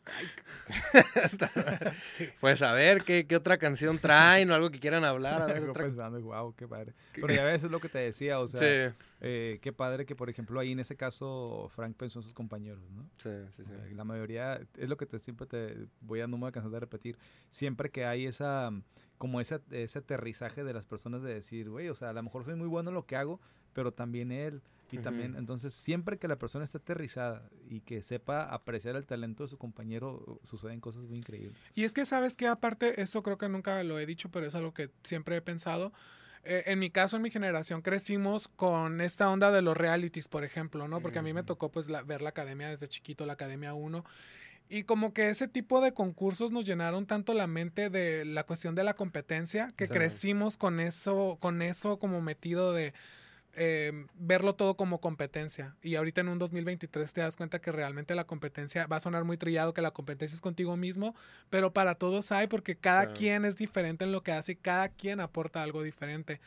Pues a ver, ¿qué, ¿qué, otra canción traen o algo que quieran hablar? A ver, pensando, wow, qué padre. Pero ya ves lo que te decía, o sea, eh, qué padre que, por ejemplo, ahí en ese caso Frank pensó en sus compañeros, ¿no? Sí, sí, sí. la mayoría, es lo que te, siempre te voy a no me cansar de repetir, siempre que hay esa, como ese, ese aterrizaje de las personas de decir, güey, o sea, a lo mejor soy muy bueno en lo que hago, pero también él y también, entonces, siempre que la persona esté aterrizada y que sepa apreciar el talento de su compañero, suceden cosas muy increíbles. Y es que sabes que aparte, eso creo que nunca lo he dicho, pero es algo que siempre he pensado. eh, en mi caso, en mi generación, crecimos con esta onda de los realities, por ejemplo, ¿no? Porque a mí me tocó pues ver la academia desde chiquito, la academia 1. Y como que ese tipo de concursos nos llenaron tanto la mente de la cuestión de la competencia que crecimos con eso, con eso como metido de eh, verlo todo como competencia. Y ahorita en un 2023 te das cuenta que realmente la competencia va a sonar muy trillado, que la competencia es contigo mismo, pero para todos hay porque cada quien es diferente en lo que hace y cada quien aporta algo diferente.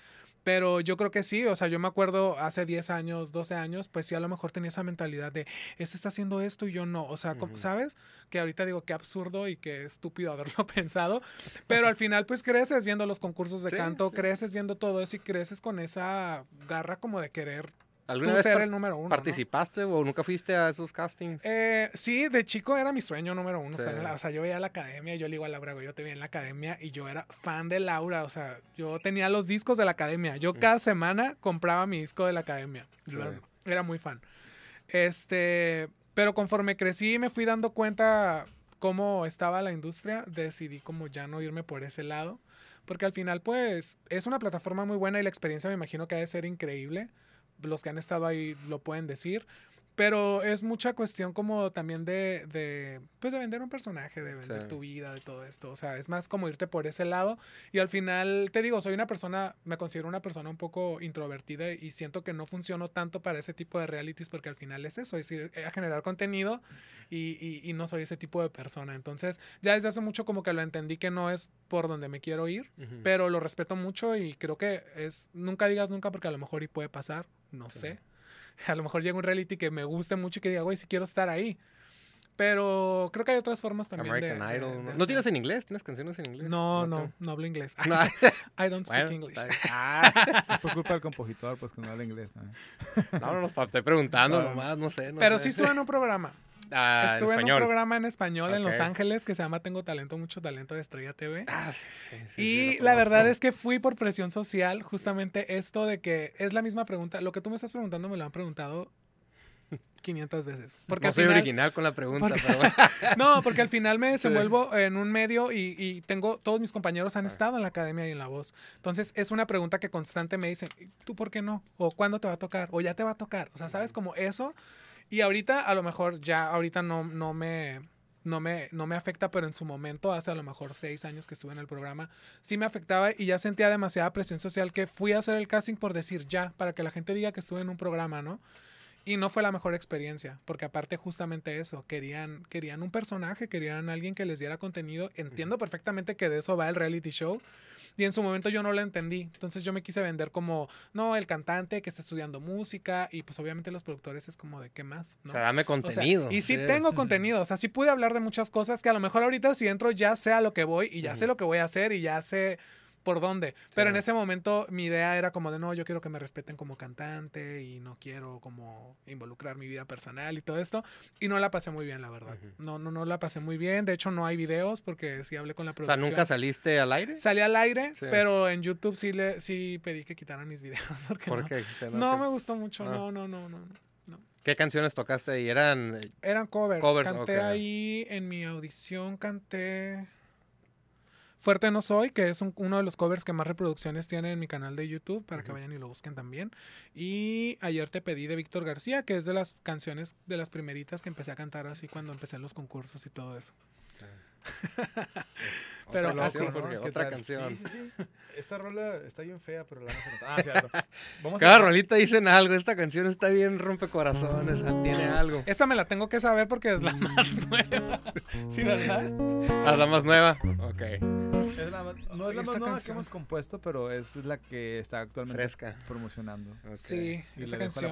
Pero yo creo que sí, o sea, yo me acuerdo hace 10 años, 12 años, pues sí, a lo mejor tenía esa mentalidad de, este está haciendo esto y yo no. O sea, ¿sabes? Que ahorita digo qué absurdo y qué estúpido haberlo pensado. Pero al final, pues creces viendo los concursos de canto, creces viendo todo eso y creces con esa garra como de querer ¿Alguna vez ser el número uno. ¿Participaste o nunca fuiste a esos castings? Eh, sí, de chico era mi sueño número uno. o sea, yo veía la academia, yo le digo a Laura, yo te vi en la academia y yo era fan de Laura. O sea, yo tenía los discos de la academia. Yo mm. cada semana compraba mi disco de la academia. Era muy fan. Este, pero conforme crecí me fui dando cuenta cómo estaba la industria, decidí como ya no irme por ese lado. Porque al final, pues, es una plataforma muy buena y la experiencia me imagino que ha de ser increíble los que han estado ahí lo pueden decir. Pero es mucha cuestión como también de, de, pues de vender un personaje, de vender tu vida, de todo esto. O sea, es más como irte por ese lado. Y al final, te digo, soy una persona, me considero una persona un poco introvertida y siento que no funciono tanto para ese tipo de realities porque al final es eso, es ir a generar contenido y, y, no soy ese tipo de persona. Entonces, ya desde hace mucho como que lo entendí que no es por donde me quiero ir, pero lo respeto mucho y creo que es, nunca digas nunca porque a lo mejor y puede pasar no sé. A lo mejor llega un reality que me guste mucho y que diga, güey, si quiero estar ahí. Pero creo que hay otras formas también. American Idol. ¿No tienes en inglés? ¿Tienes canciones en inglés? No, no, no, hablo inglés. I don't speak English. Ah. por culpa del compositor, pues que no habla inglés. ¿no? no, no, estoy preguntando nomás, no sé. Pero sí estuve en un programa. Ah, Estuve en, un programa en español en Los Ángeles que se llama Tengo Talento, Mucho Talento de Estrella TV. Ah, y la verdad es que fui por presión social, justamente esto de que es la misma pregunta. Lo que tú me estás preguntando me lo han preguntado 500 veces. Porque no soy original con la pregunta, No, porque al final me desenvuelvo en un medio y, tengo, todos mis compañeros han ah. estado en la academia y en la voz. Entonces es una pregunta que constante me dicen, ¿tú por qué no? ¿O cuándo te va a tocar? ¿O ya te va a tocar? O sea, ¿sabes? Como eso y ahorita, a lo mejor, ya ahorita no, no me. No me, no me afecta, pero en su momento, hace a lo mejor seis años que estuve en el programa, sí me afectaba y ya sentía demasiada presión social que fui a hacer el casting por decir ya, para que la gente diga que estuve en un programa, ¿no? Y no fue la mejor experiencia, porque aparte justamente eso, querían, querían un personaje, querían alguien que les diera contenido. Entiendo perfectamente que de eso va el reality show, y en su momento yo no lo entendí. Entonces yo me quise vender como, no, el cantante que está estudiando música y pues obviamente los productores es como de qué más. ¿no? O sea, dame contenido. y sí, tengo contenido, o sea, sí pude hablar de muchas cosas que a lo mejor ahorita si entro ya sé a lo que voy y ya sé lo que voy a hacer y ya sé por dónde. Pero en ese momento mi idea era como de, no, yo quiero que me respeten como cantante y no quiero como involucrar mi vida personal y todo esto. Y no la pasé muy bien, la verdad. No, no, no la pasé muy bien. De hecho, no hay videos porque sí hablé con la producción. O sea, ¿nunca saliste al aire? Salí al aire, pero en YouTube sí, le, sí pedí que quitaran mis videos. Porque ¿Por no, qué? No, me gustó mucho. No, no, no, no. no. ¿Qué canciones tocaste ahí? ¿Eran...? Eran covers. covers canté ahí en mi audición, canté... Fuerte No Soy, que es uno de los covers que más reproducciones tiene en mi canal de YouTube, para que vayan y lo busquen también. Y ayer te pedí de Víctor García, que es de las canciones de las primeritas que empecé a cantar así cuando empecé los concursos y todo eso. pero otra, canción, otra canción. Esta rola está bien fea, pero la vamos a Ah, cierto. Cada rolita dicen algo. Esta canción está bien rompecorazones, tiene algo. Esta me la tengo que saber porque es la más nueva. ¿Sí, verdad? Ah, la más nueva. Ok no es la más nueva que hemos compuesto, pero es la que está actualmente promocionando. Sí, y esta canción,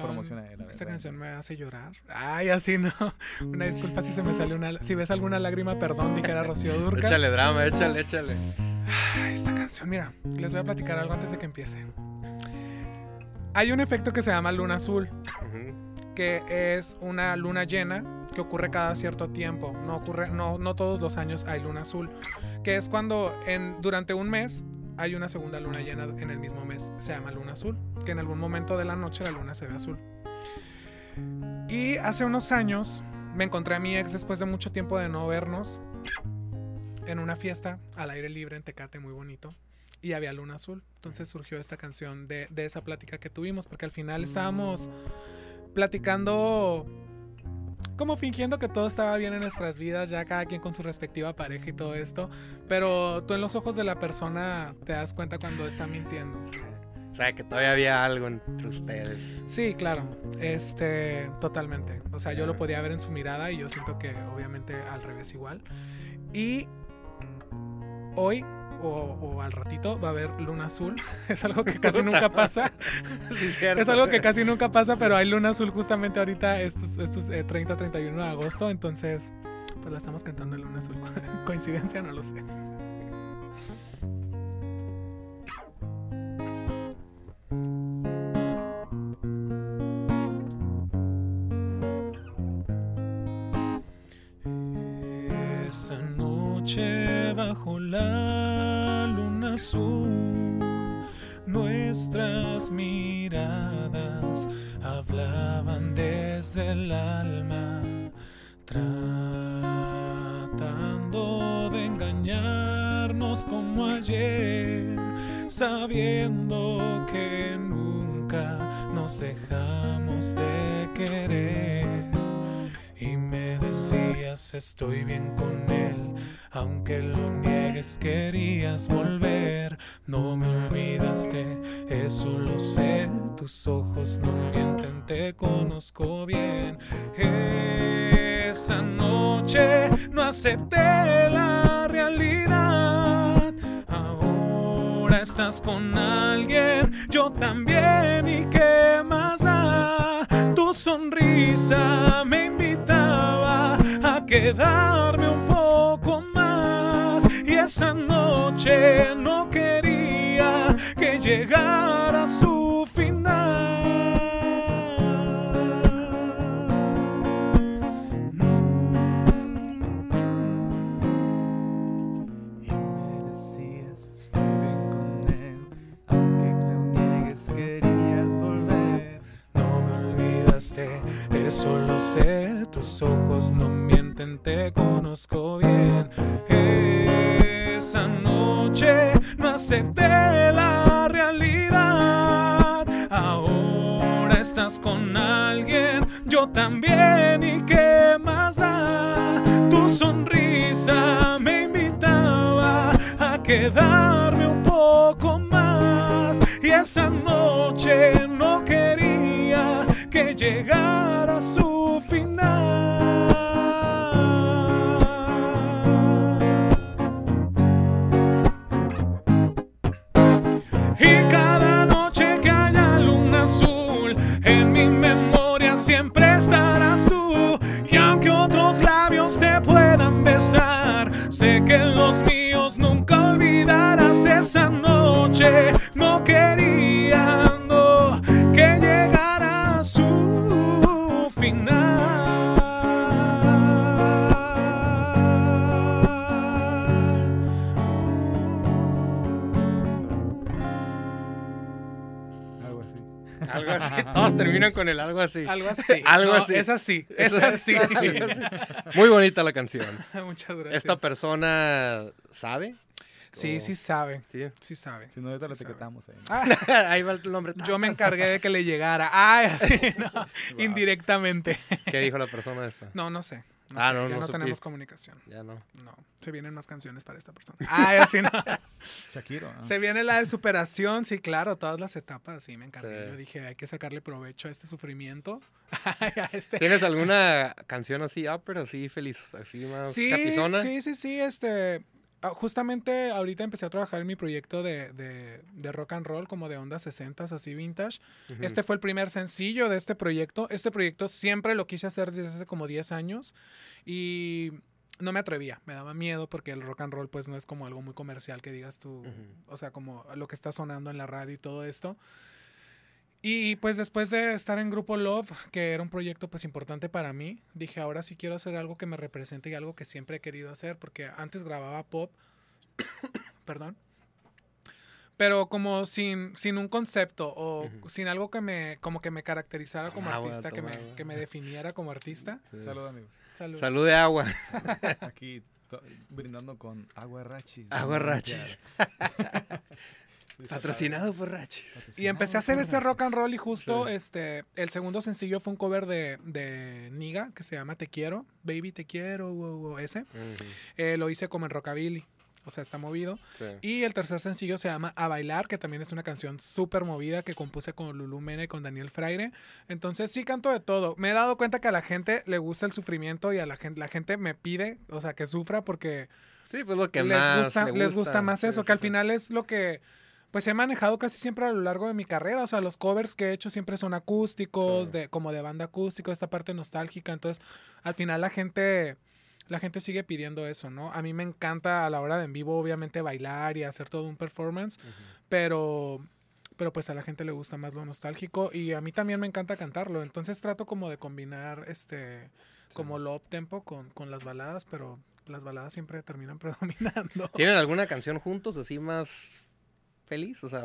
esta canción me hace llorar. Ay, así no. Una disculpa si se me sale una. Si ves alguna lágrima, perdón, dijera Rocío Durca. Échale drama, échale, échale. esta canción, mira, les voy a platicar algo antes de que empiece. Hay un efecto que se llama luna azul, que es una luna llena que ocurre cada cierto tiempo. No ocurre, no, no todos los años hay luna azul que es cuando en, durante un mes hay una segunda luna llena en el mismo mes. Se llama luna azul, que en algún momento de la noche la luna se ve azul. Y hace unos años me encontré a mi ex después de mucho tiempo de no vernos en una fiesta al aire libre en Tecate, muy bonito. y había Luna Azul. Entonces surgió esta canción de, de esa plática que tuvimos, porque al final estábamos platicando como fingiendo que todo estaba bien en nuestras vidas, ya cada quien con su respectiva pareja y todo esto, pero tú en los ojos de la persona te das cuenta cuando está mintiendo. O sea, que todavía había algo entre ustedes. Sí, claro, este, totalmente. O sea, yo lo podía ver en su mirada y yo siento que obviamente al revés igual. Y hoy o, al ratito va a haber luna azul. Es algo que casi nunca pasa. es algo que casi nunca pasa, pero hay luna azul justamente ahorita, estos, estos 30, 31 de agosto. Entonces, pues la estamos cantando en luna azul. Coincidencia, no lo sé. Esa noche bajo la nuestras miradas hablaban desde el alma, tratando de engañarnos como ayer, sabiendo que nunca nos dejamos de querer. Y me decías, estoy bien con él aunque lo niegues, querías volver. No me olvidaste, eso lo sé. Tus ojos no mienten, te conozco bien. Esa noche no acepté la realidad. Ahora estás con alguien, yo también. ¿Y qué más da? Tu sonrisa me invitaba a quedarme esa noche no quería que llegara su final. Y me decías, estoy bien con él, aunque lo niegues, querías volver. No me olvidaste, eso lo sé, tus ojos no mienten, te conozco bien esa noche no acepté la realidad. Ahora estás con alguien, yo también, ¿y qué más da? Tu sonrisa me invitaba a quedarme un poco más. Y esa noche no quería que llegara su final. Terminan con el algo así. Algo así. algo así. Es así. Es así. Muy bonita la canción. Muchas gracias. ¿Esta persona sabe? Sí, sí sabe. Sí. Sí sabe. Si no, ahorita lo etiquetamos ahí. Ah, ahí va el nombre. Yo me encargué de que le llegara. Ay, así, no, indirectamente. ¿Qué dijo la persona esta? No, no sé. No ah, sé, no, ya no, tenemos comunicación. Ya no. No, se vienen más canciones para esta persona. Ay, así no. Shakiro. ¿no? Se viene la de superación, sí, claro, todas las etapas, sí, me encargué. Sí. Yo dije, hay que sacarle provecho a este sufrimiento. a este... ¿Tienes alguna canción así, upper, así feliz, así más Sí, happyzona? sí, sí, sí, este... ah, Justamente ahorita empecé a trabajar en mi proyecto de, de- de rock and roll, como de ondas 60, así vintage. Este fue el primer sencillo de este proyecto. Este proyecto siempre lo quise hacer desde hace como 10 años y no me atrevía, me daba miedo porque el rock and roll pues no es como algo muy comercial que digas tú, o sea, como lo que está sonando en la radio y todo esto. Y pues después de estar en Grupo Love, que era un proyecto pues importante para mí, dije, ahora sí quiero hacer algo que me represente y algo que siempre he querido hacer, porque antes grababa pop, perdón, pero como sin, sin un concepto o sin algo que me, como que me caracterizara como Agua, artista, que me, que me definiera como artista. Sí. Salud, amigo. Salud. Salud de agua. Aquí brindando con agua rachis. Agua rachis. Patrocinado por Rachis. Y empecé a hacer este rock and roll y justo este el segundo sencillo fue un cover de, de Niga que se llama Te Quiero, Baby Te Quiero, ese. Eh, lo hice como en rockabilly. O sea, está movido. Y el tercer sencillo se llama A Bailar, que también es una canción súper movida que compuse con Lulu Mene y con Daniel Fraire. Entonces sí canto de todo. Me he dado cuenta que a la gente le gusta el sufrimiento y a la gente, la gente me pide, o sea, que sufra porque sí, pues lo que les, más gusta, les gusta más eso, que al final es lo que pues he manejado casi siempre a lo largo de mi carrera. O sea, los covers que he hecho siempre son acústicos, de, como de banda acústico, esta parte nostálgica. Entonces, al final la gente, la gente sigue pidiendo eso, ¿no? A mí me encanta a la hora de en vivo, obviamente, bailar y hacer todo un performance, pero pero pues a la gente le gusta más lo nostálgico y a mí también me encanta cantarlo. Entonces trato como de combinar este como lo up tempo con, con las baladas, pero las baladas siempre terminan predominando. ¿Tienen alguna canción juntos así más feliz, o sea,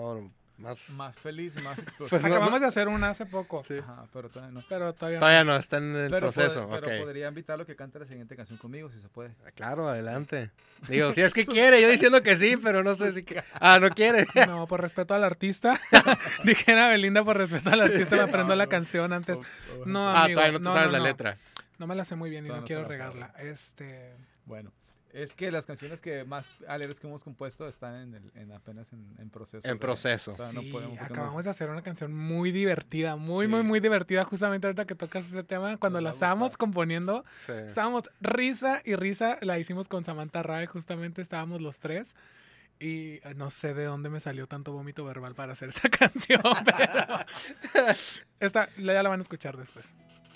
más... Más feliz, más explosivo. Pues Acabamos de hacer una hace poco. Sí. Ajá, pero todavía no. Pero todavía, todavía no. está en el proceso. pero podría invitarlo a que cante la siguiente canción conmigo, si se puede. Ah, claro, adelante. Digo, si es que quiere, yo diciendo que sí, pero no sé si... Que... Ah, no quiere. No, por respeto al artista. Dijera Belinda, por respeto al artista, me aprendo la canción antes. No, amigo, Ah, todavía no te sabes la letra. No me la sé muy bien y no, quiero regarla. Este... Bueno. Es que las canciones que más alegres que hemos compuesto están en, el, en apenas en, proceso. En proceso. sí, acabamos de hacer una canción muy divertida, muy, muy, muy divertida. Justamente ahorita que tocas ese tema, cuando la estábamos componiendo, estábamos risa y risa. La hicimos con Samantha Ray, justamente estábamos los tres. Y eh, no sé de dónde me salió tanto vómito verbal para hacer esta canción, pero esta ya la van a escuchar después.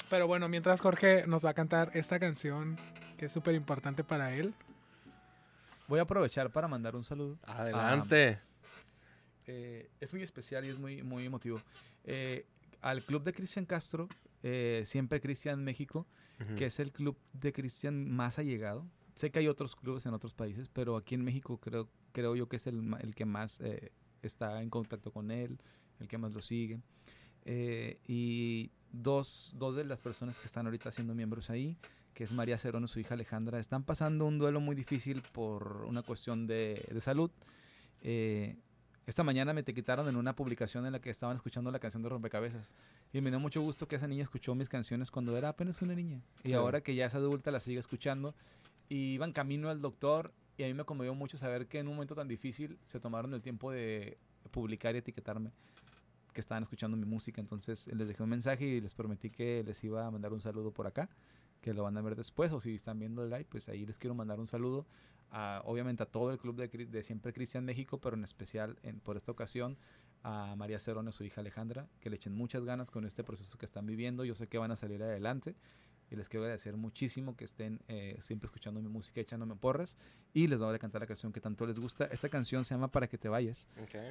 Pero bueno, mientras Jorge nos va a cantar esta canción que es súper importante para él. Voy a aprovechar para mandar un saludo. Adelante. Eh, es muy especial y es muy, muy emotivo. Eh, al club de Cristian Castro, eh, siempre Cristian México, que es el club de Cristian más allegado. Sé que hay otros clubes en otros países, pero aquí en México creo, creo yo que es el, el que más está en contacto con él, el que más lo sigue. y dos, dos de las personas que están ahorita siendo miembros ahí que es María Cerón y su hija Alejandra, están pasando un duelo muy difícil por una cuestión de, de salud. Eh, esta mañana me te quitaron en una publicación en la que estaban escuchando la canción de Rompecabezas. Y me dio mucho gusto que esa niña escuchó mis canciones cuando era apenas una niña. Y ahora que ya es adulta la sigue escuchando. Y iban camino al doctor y a mí me conmovió mucho saber que en un momento tan difícil se tomaron el tiempo de publicar y etiquetarme que estaban escuchando mi música. Entonces les dejé un mensaje y les prometí que les iba a mandar un saludo por acá que lo van a ver después o si están viendo el live, pues ahí les quiero mandar un saludo a, obviamente a todo el club de, de Siempre Cristian México, pero en especial en, por esta ocasión a María Cerón su hija Alejandra, que le echen muchas ganas con este proceso que están viviendo. Yo sé que van a salir adelante y les quiero agradecer muchísimo que estén eh, siempre escuchando mi música, echándome porras y les voy a cantar la canción que tanto les gusta. Esta canción se llama Para que te vayas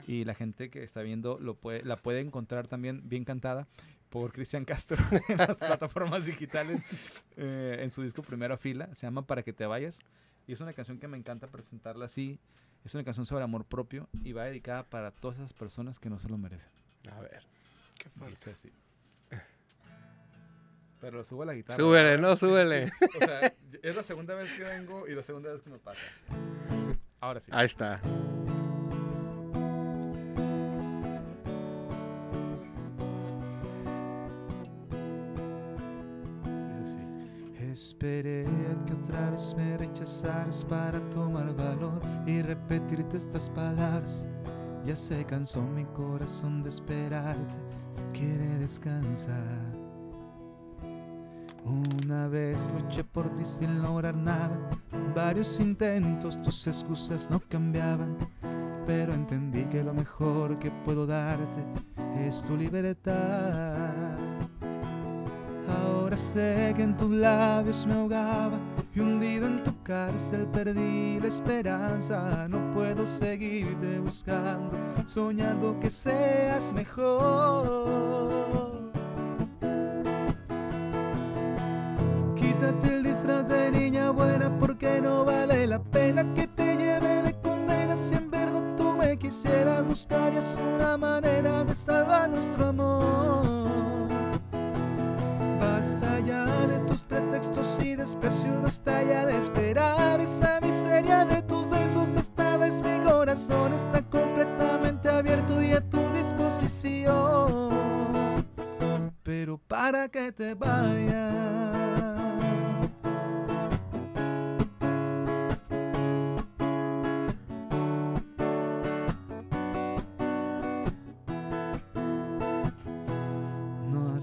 y la gente que está viendo lo puede, la puede encontrar también bien cantada por Cristian Castro en las plataformas digitales eh, en su disco Primera Fila. Se llama Para que te vayas. Y es una canción que me encanta presentarla así. Es una canción sobre amor propio y va dedicada para todas esas personas que no se lo merecen. A ver. Qué fuerte. así. Pero sube la guitarra. Súbele, no, súbele. O sea, es la segunda vez que vengo y la segunda vez que me pasa. Ahora sí. Ahí está. Esperé a que otra vez me rechazaras para tomar valor y repetirte estas palabras. Ya se cansó mi corazón de esperarte, quiere descansar. Una vez luché por ti sin lograr nada, varios intentos, tus excusas no cambiaban, pero entendí que lo mejor que puedo darte es tu libertad. Ahora sé que en tus labios me ahogaba y hundido en tu cárcel perdí la esperanza. No puedo seguirte buscando, soñando que seas mejor. La que te lleve de condena si en verdad tú me quisieras buscarías una manera de salvar nuestro amor Basta ya de tus pretextos y desprecios, basta ya de esperar esa miseria de tus besos. Esta vez mi corazón está completamente abierto y a tu disposición. Pero para que te vayas.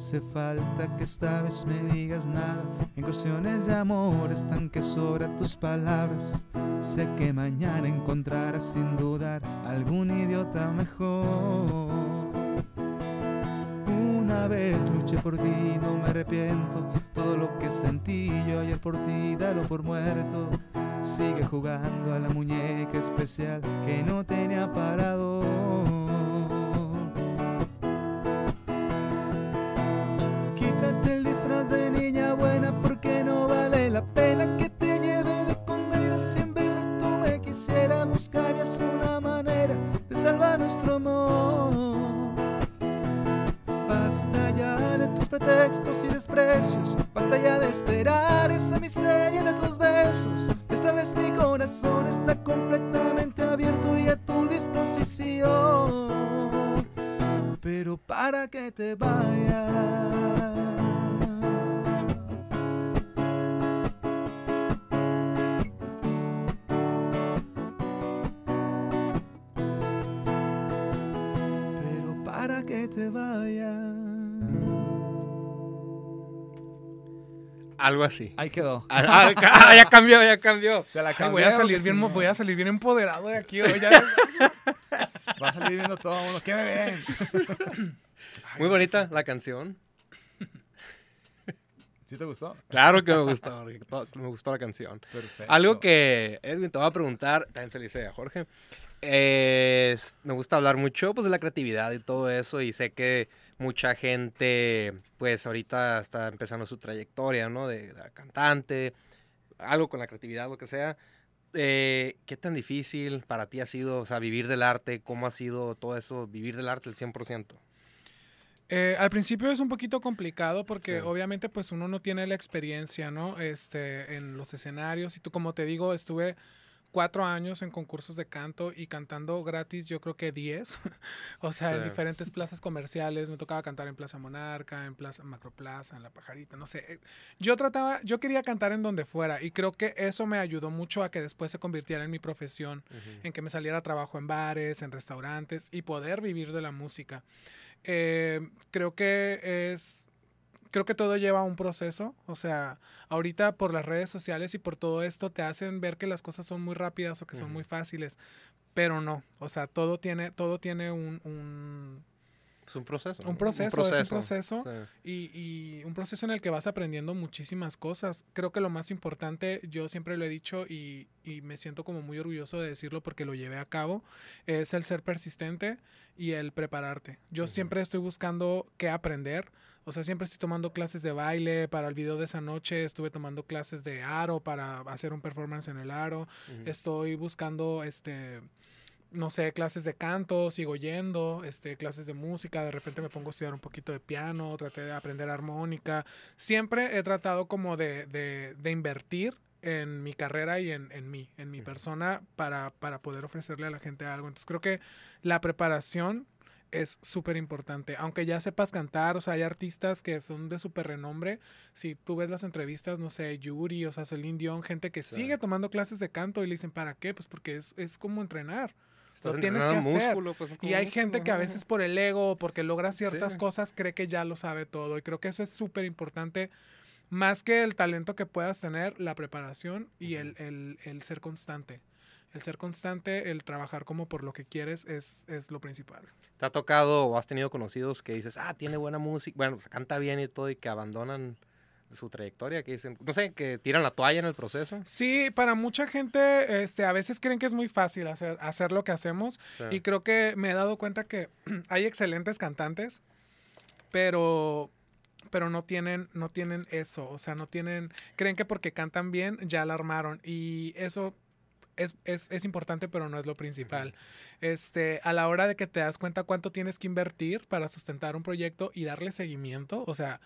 Hace falta que esta vez me digas nada. En cuestiones de amor están que sobra tus palabras. Sé que mañana encontrarás sin dudar algún idiota mejor. Una vez luché por ti, no me arrepiento. Todo lo que sentí yo ayer por ti, dalo por muerto. Sigue jugando a la muñeca especial que no tenía parado. Algo así. Ahí quedó. Ah, ah, ya cambió, ya cambió. voy, a salir bien, voy a salir bien empoderado de aquí hoy. Va a salir viendo todo mundo. Qué bien. Muy bonita la canción. ¿Sí te gustó? Claro que me gustó, me gustó la canción. Perfecto. Algo que Edwin te va a preguntar, también se le dice a Jorge, me gusta hablar mucho pues, de la creatividad y todo eso y sé que mucha gente pues ahorita está empezando su trayectoria, ¿no? De, cantante, algo con la creatividad, lo que sea. Eh, ¿Qué tan difícil para ti ha sido, o sea, vivir del arte? ¿Cómo ha sido todo eso, vivir del arte el 100%? Eh, al principio es un poquito complicado porque obviamente pues uno no tiene la experiencia, ¿no? Este, en los escenarios y tú como te digo, estuve cuatro años en concursos de canto y cantando gratis, yo creo que diez. o sea, en diferentes plazas comerciales. Me tocaba cantar en Plaza Monarca, en Plaza Macroplaza, en La Pajarita, no sé. Eh, yo trataba, yo quería cantar en donde fuera y creo que eso me ayudó mucho a que después se convirtiera en mi profesión, en que me saliera trabajo en bares, en restaurantes y poder vivir de la música. Eh, creo que es creo que todo lleva un proceso. O sea, ahorita por las redes sociales y por todo esto te hacen ver que las cosas son muy rápidas o que son muy fáciles. Pero no. O sea, todo tiene, todo tiene un, es un proceso. Un proceso, es un proceso. Y, y, un proceso en el que vas aprendiendo muchísimas cosas. Creo que lo más importante, yo siempre lo he dicho y, y, me siento como muy orgulloso de decirlo porque lo llevé a cabo, es el ser persistente y el prepararte. Yo siempre estoy buscando qué aprender. O sea, siempre estoy tomando clases de baile. Para el video de esa noche estuve tomando clases de aro para hacer un performance en el aro. Estoy buscando, este, no sé, clases de canto, sigo yendo, este, clases de música. De repente me pongo a estudiar un poquito de piano, traté de aprender armónica. Siempre he tratado como de, de, de invertir en mi carrera y en, en mí, en mi persona, para, para poder ofrecerle a la gente algo. Entonces creo que la preparación es súper importante. Aunque ya sepas cantar, o sea, hay artistas que son de súper renombre. Si tú ves las entrevistas, no sé, Yuri, o sea, Celine Dion, gente que sigue tomando clases de canto y le dicen, ¿para qué? Pues porque es, es como entrenar. lo tienes que hacer. Pues, y hay gente que a veces por el ego, porque logra ciertas cosas, cree que ya lo sabe todo. Y creo que eso es súper importante. Más que el talento que puedas tener, la preparación y el, el, el ser constante el ser constante, el trabajar como por lo que quieres es, es lo principal. ¿Te ha tocado o has tenido conocidos que dices, ah, tiene buena música, bueno, canta bien y todo, y que abandonan su trayectoria, que dicen, no sé, que tiran la toalla en el proceso? Sí, para mucha gente, este, a veces creen que es muy fácil hacer, hacer lo que hacemos, y creo que me he dado cuenta que hay excelentes cantantes, pero pero no tienen, no tienen eso, o sea, no tienen, creen que porque cantan bien ya la armaron y eso es, es, es, importante, pero no es lo principal. Este, a la hora de que te das cuenta cuánto tienes que invertir para sustentar un proyecto y darle seguimiento, o sea,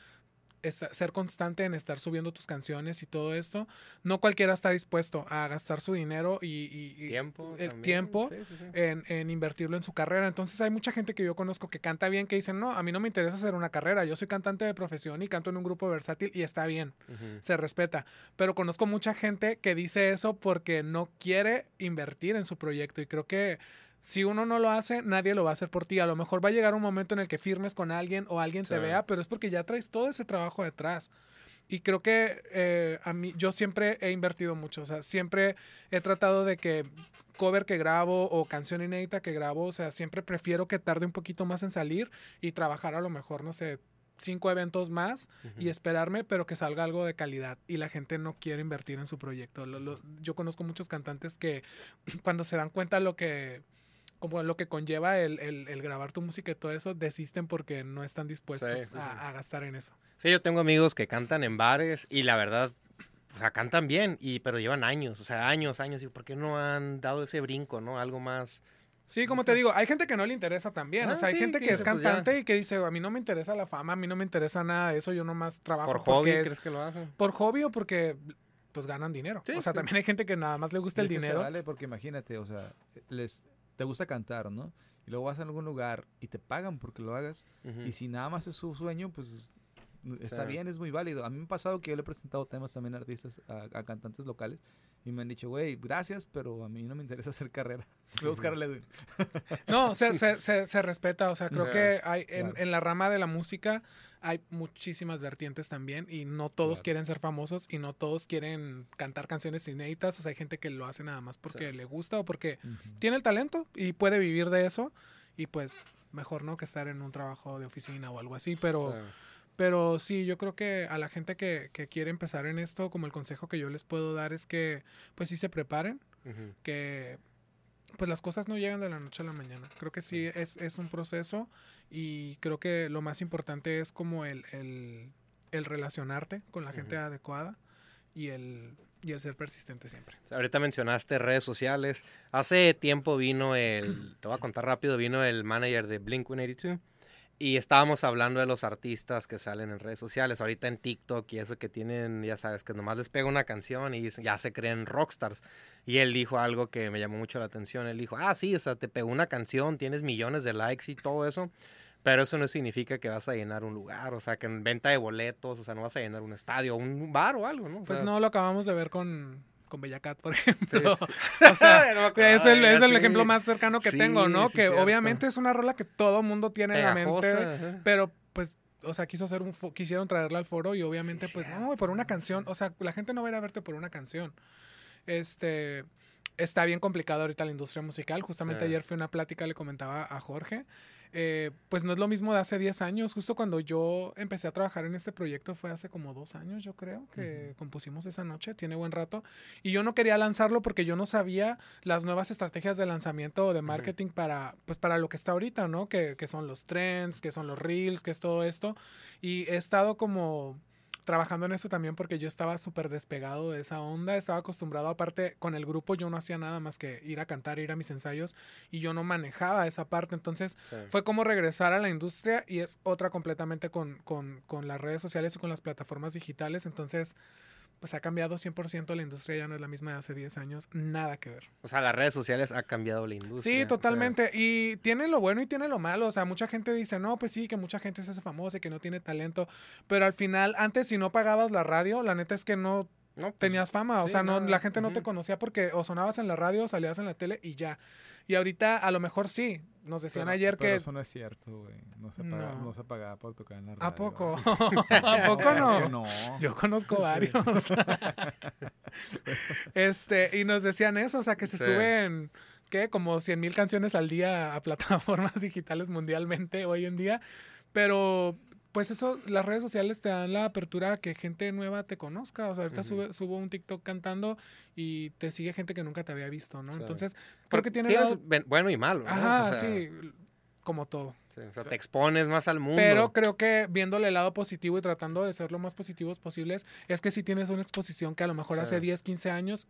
ser constante en estar subiendo tus canciones y todo esto. No cualquiera está dispuesto a gastar su dinero y, tiempo, el tiempo En, invertirlo en su carrera. Entonces hay mucha gente que yo conozco que canta bien, que dicen, no, a mí no me interesa hacer una carrera, yo soy cantante de profesión y canto en un grupo versátil y está bien, se respeta. Pero conozco mucha gente que dice eso porque no quiere invertir en su proyecto y creo que si uno no lo hace, nadie lo va a hacer por ti. A lo mejor va a llegar un momento en el que firmes con alguien o alguien te vea, pero es porque ya traes todo ese trabajo detrás. Y creo que eh, a mí, yo siempre he invertido mucho, o sea, siempre he tratado de que cover que grabo o canción inédita que grabo, o sea, siempre prefiero que tarde un poquito más en salir y trabajar a lo mejor, no sé, cinco eventos más y esperarme, pero que salga algo de calidad. Y la gente no quiere invertir en su proyecto. yo conozco muchos cantantes que cuando se dan cuenta lo que como lo que conlleva el, el, grabar tu música y todo eso, desisten porque no están dispuestos a, gastar en eso. Sí, yo tengo amigos que cantan en bares y la verdad, o sea, cantan bien, y, pero llevan años, o sea, años, años, y ¿por qué no han dado ese brinco, no? Algo más... Sí, como te digo, hay gente que no le interesa también. o sea, hay ah, gente que, es pues cantante y que dice, a mí no me interesa la fama, a mí no me interesa nada de eso, yo nomás trabajo. ¿Por hobby crees que lo hacen? Por hobby o porque pues ganan dinero. o sea, también hay gente que nada más le gusta el dinero. Vale, porque imagínate, o sea, les te gusta cantar, ¿no? Y luego vas a algún lugar y te pagan porque lo hagas. Y si nada más es su sueño, pues está bien, es muy válido. A mí me ha pasado que yo le he presentado temas también a artistas, a, cantantes locales, y me han dicho, güey, gracias, pero a mí no me interesa hacer carrera. Voy a buscar a Edwin. no, se, se, se, respeta, o sea, creo que hay en, en, la rama de la música hay muchísimas vertientes también y no todos quieren ser famosos y no todos quieren cantar canciones inéditas. O sea, hay gente que lo hace nada más porque le gusta o porque tiene el talento y puede vivir de eso. Y pues mejor no que estar en un trabajo de oficina o algo así. Pero, sí. pero sí, yo creo que a la gente que, que, quiere empezar en esto, como el consejo que yo les puedo dar es que pues sí se preparen, que pues las cosas no llegan de la noche a la mañana. Creo que sí es, es un proceso y creo que lo más importante es como el, el, relacionarte con la gente adecuada y el, y el ser persistente siempre. Ahorita mencionaste redes sociales. Hace tiempo vino el, te voy a contar rápido, vino el manager de Blink 182 y estábamos hablando de los artistas que salen en redes sociales, ahorita en TikTok y eso que tienen, ya sabes, que nomás les pega una canción y ya se creen rockstars. Y él dijo algo que me llamó mucho la atención. Él dijo, ah, sí, o sea, te pegó una canción, tienes millones de likes y todo eso, pero eso no significa que vas a llenar un lugar, o sea, que en venta de boletos, o sea, no vas a llenar un estadio, un bar o algo, ¿no? pues no lo acabamos de ver con, con Bellacat, por ejemplo. O sea, es el, es el ejemplo más cercano que tengo, ¿no? que obviamente es una rola que todo mundo tiene en la mente, pero pues o sea, quiso hacer un quisieron traerla al foro y obviamente pues no, por una canción, o sea, la gente no va a ir a verte por una canción. Este está bien complicado ahorita la industria musical. Justamente ayer fue una plática, le comentaba a Jorge eh, pues no es lo mismo de hace 10 años. Justo cuando yo empecé a trabajar en este proyecto fue hace como dos años, yo creo, que compusimos esa noche, tiene buen rato. Y yo no quería lanzarlo porque yo no sabía las nuevas estrategias de lanzamiento o de marketing para, pues para lo que está ahorita, ¿no? Que, que son los trends, que son los reels, que es todo esto. Y he estado como trabajando en eso también porque yo estaba súper despegado de esa onda, estaba acostumbrado, aparte con el grupo yo no hacía nada más que ir a cantar, ir a mis ensayos y yo no manejaba esa parte, entonces fue como regresar a la industria y es otra completamente con, con, con las redes sociales y con las plataformas digitales, entonces pues ha cambiado 100% la industria, ya no es la misma de hace 10 años, nada que ver. O sea, las redes sociales ha cambiado la industria. Sí, totalmente. Y tiene lo bueno y tiene lo malo. O sea, mucha gente dice, no, pues sí, que mucha gente se hace famosa y que no tiene talento. Pero al final, antes si no pagabas la radio, la neta es que no no, pues, tenías fama, o sea, no, la gente no te conocía porque o sonabas en la radio, o salías en la tele y ya. Y ahorita a lo mejor sí, nos decían ayer pero que... eso no es cierto, güey. No se, paga, no. se pagaba por tocar en la radio. ¿A poco? ¿A poco no? no? Yo conozco varios. este, y nos decían eso, o sea, que se suben, ¿qué? Como 100 mil canciones al día a plataformas digitales mundialmente hoy en día. Pero pues eso, las redes sociales te dan la apertura a que gente nueva te conozca. O sea, ahorita subo un TikTok cantando y te sigue gente que nunca te había visto, ¿no? Entonces, creo que tiene... bueno y malo. ¿no? Ajá, sí, como todo. o sea, te expones más al mundo. Pero creo que viéndole el lado positivo y tratando de ser lo más positivos posibles, es que si tienes una exposición que a lo mejor hace 10, 15 años...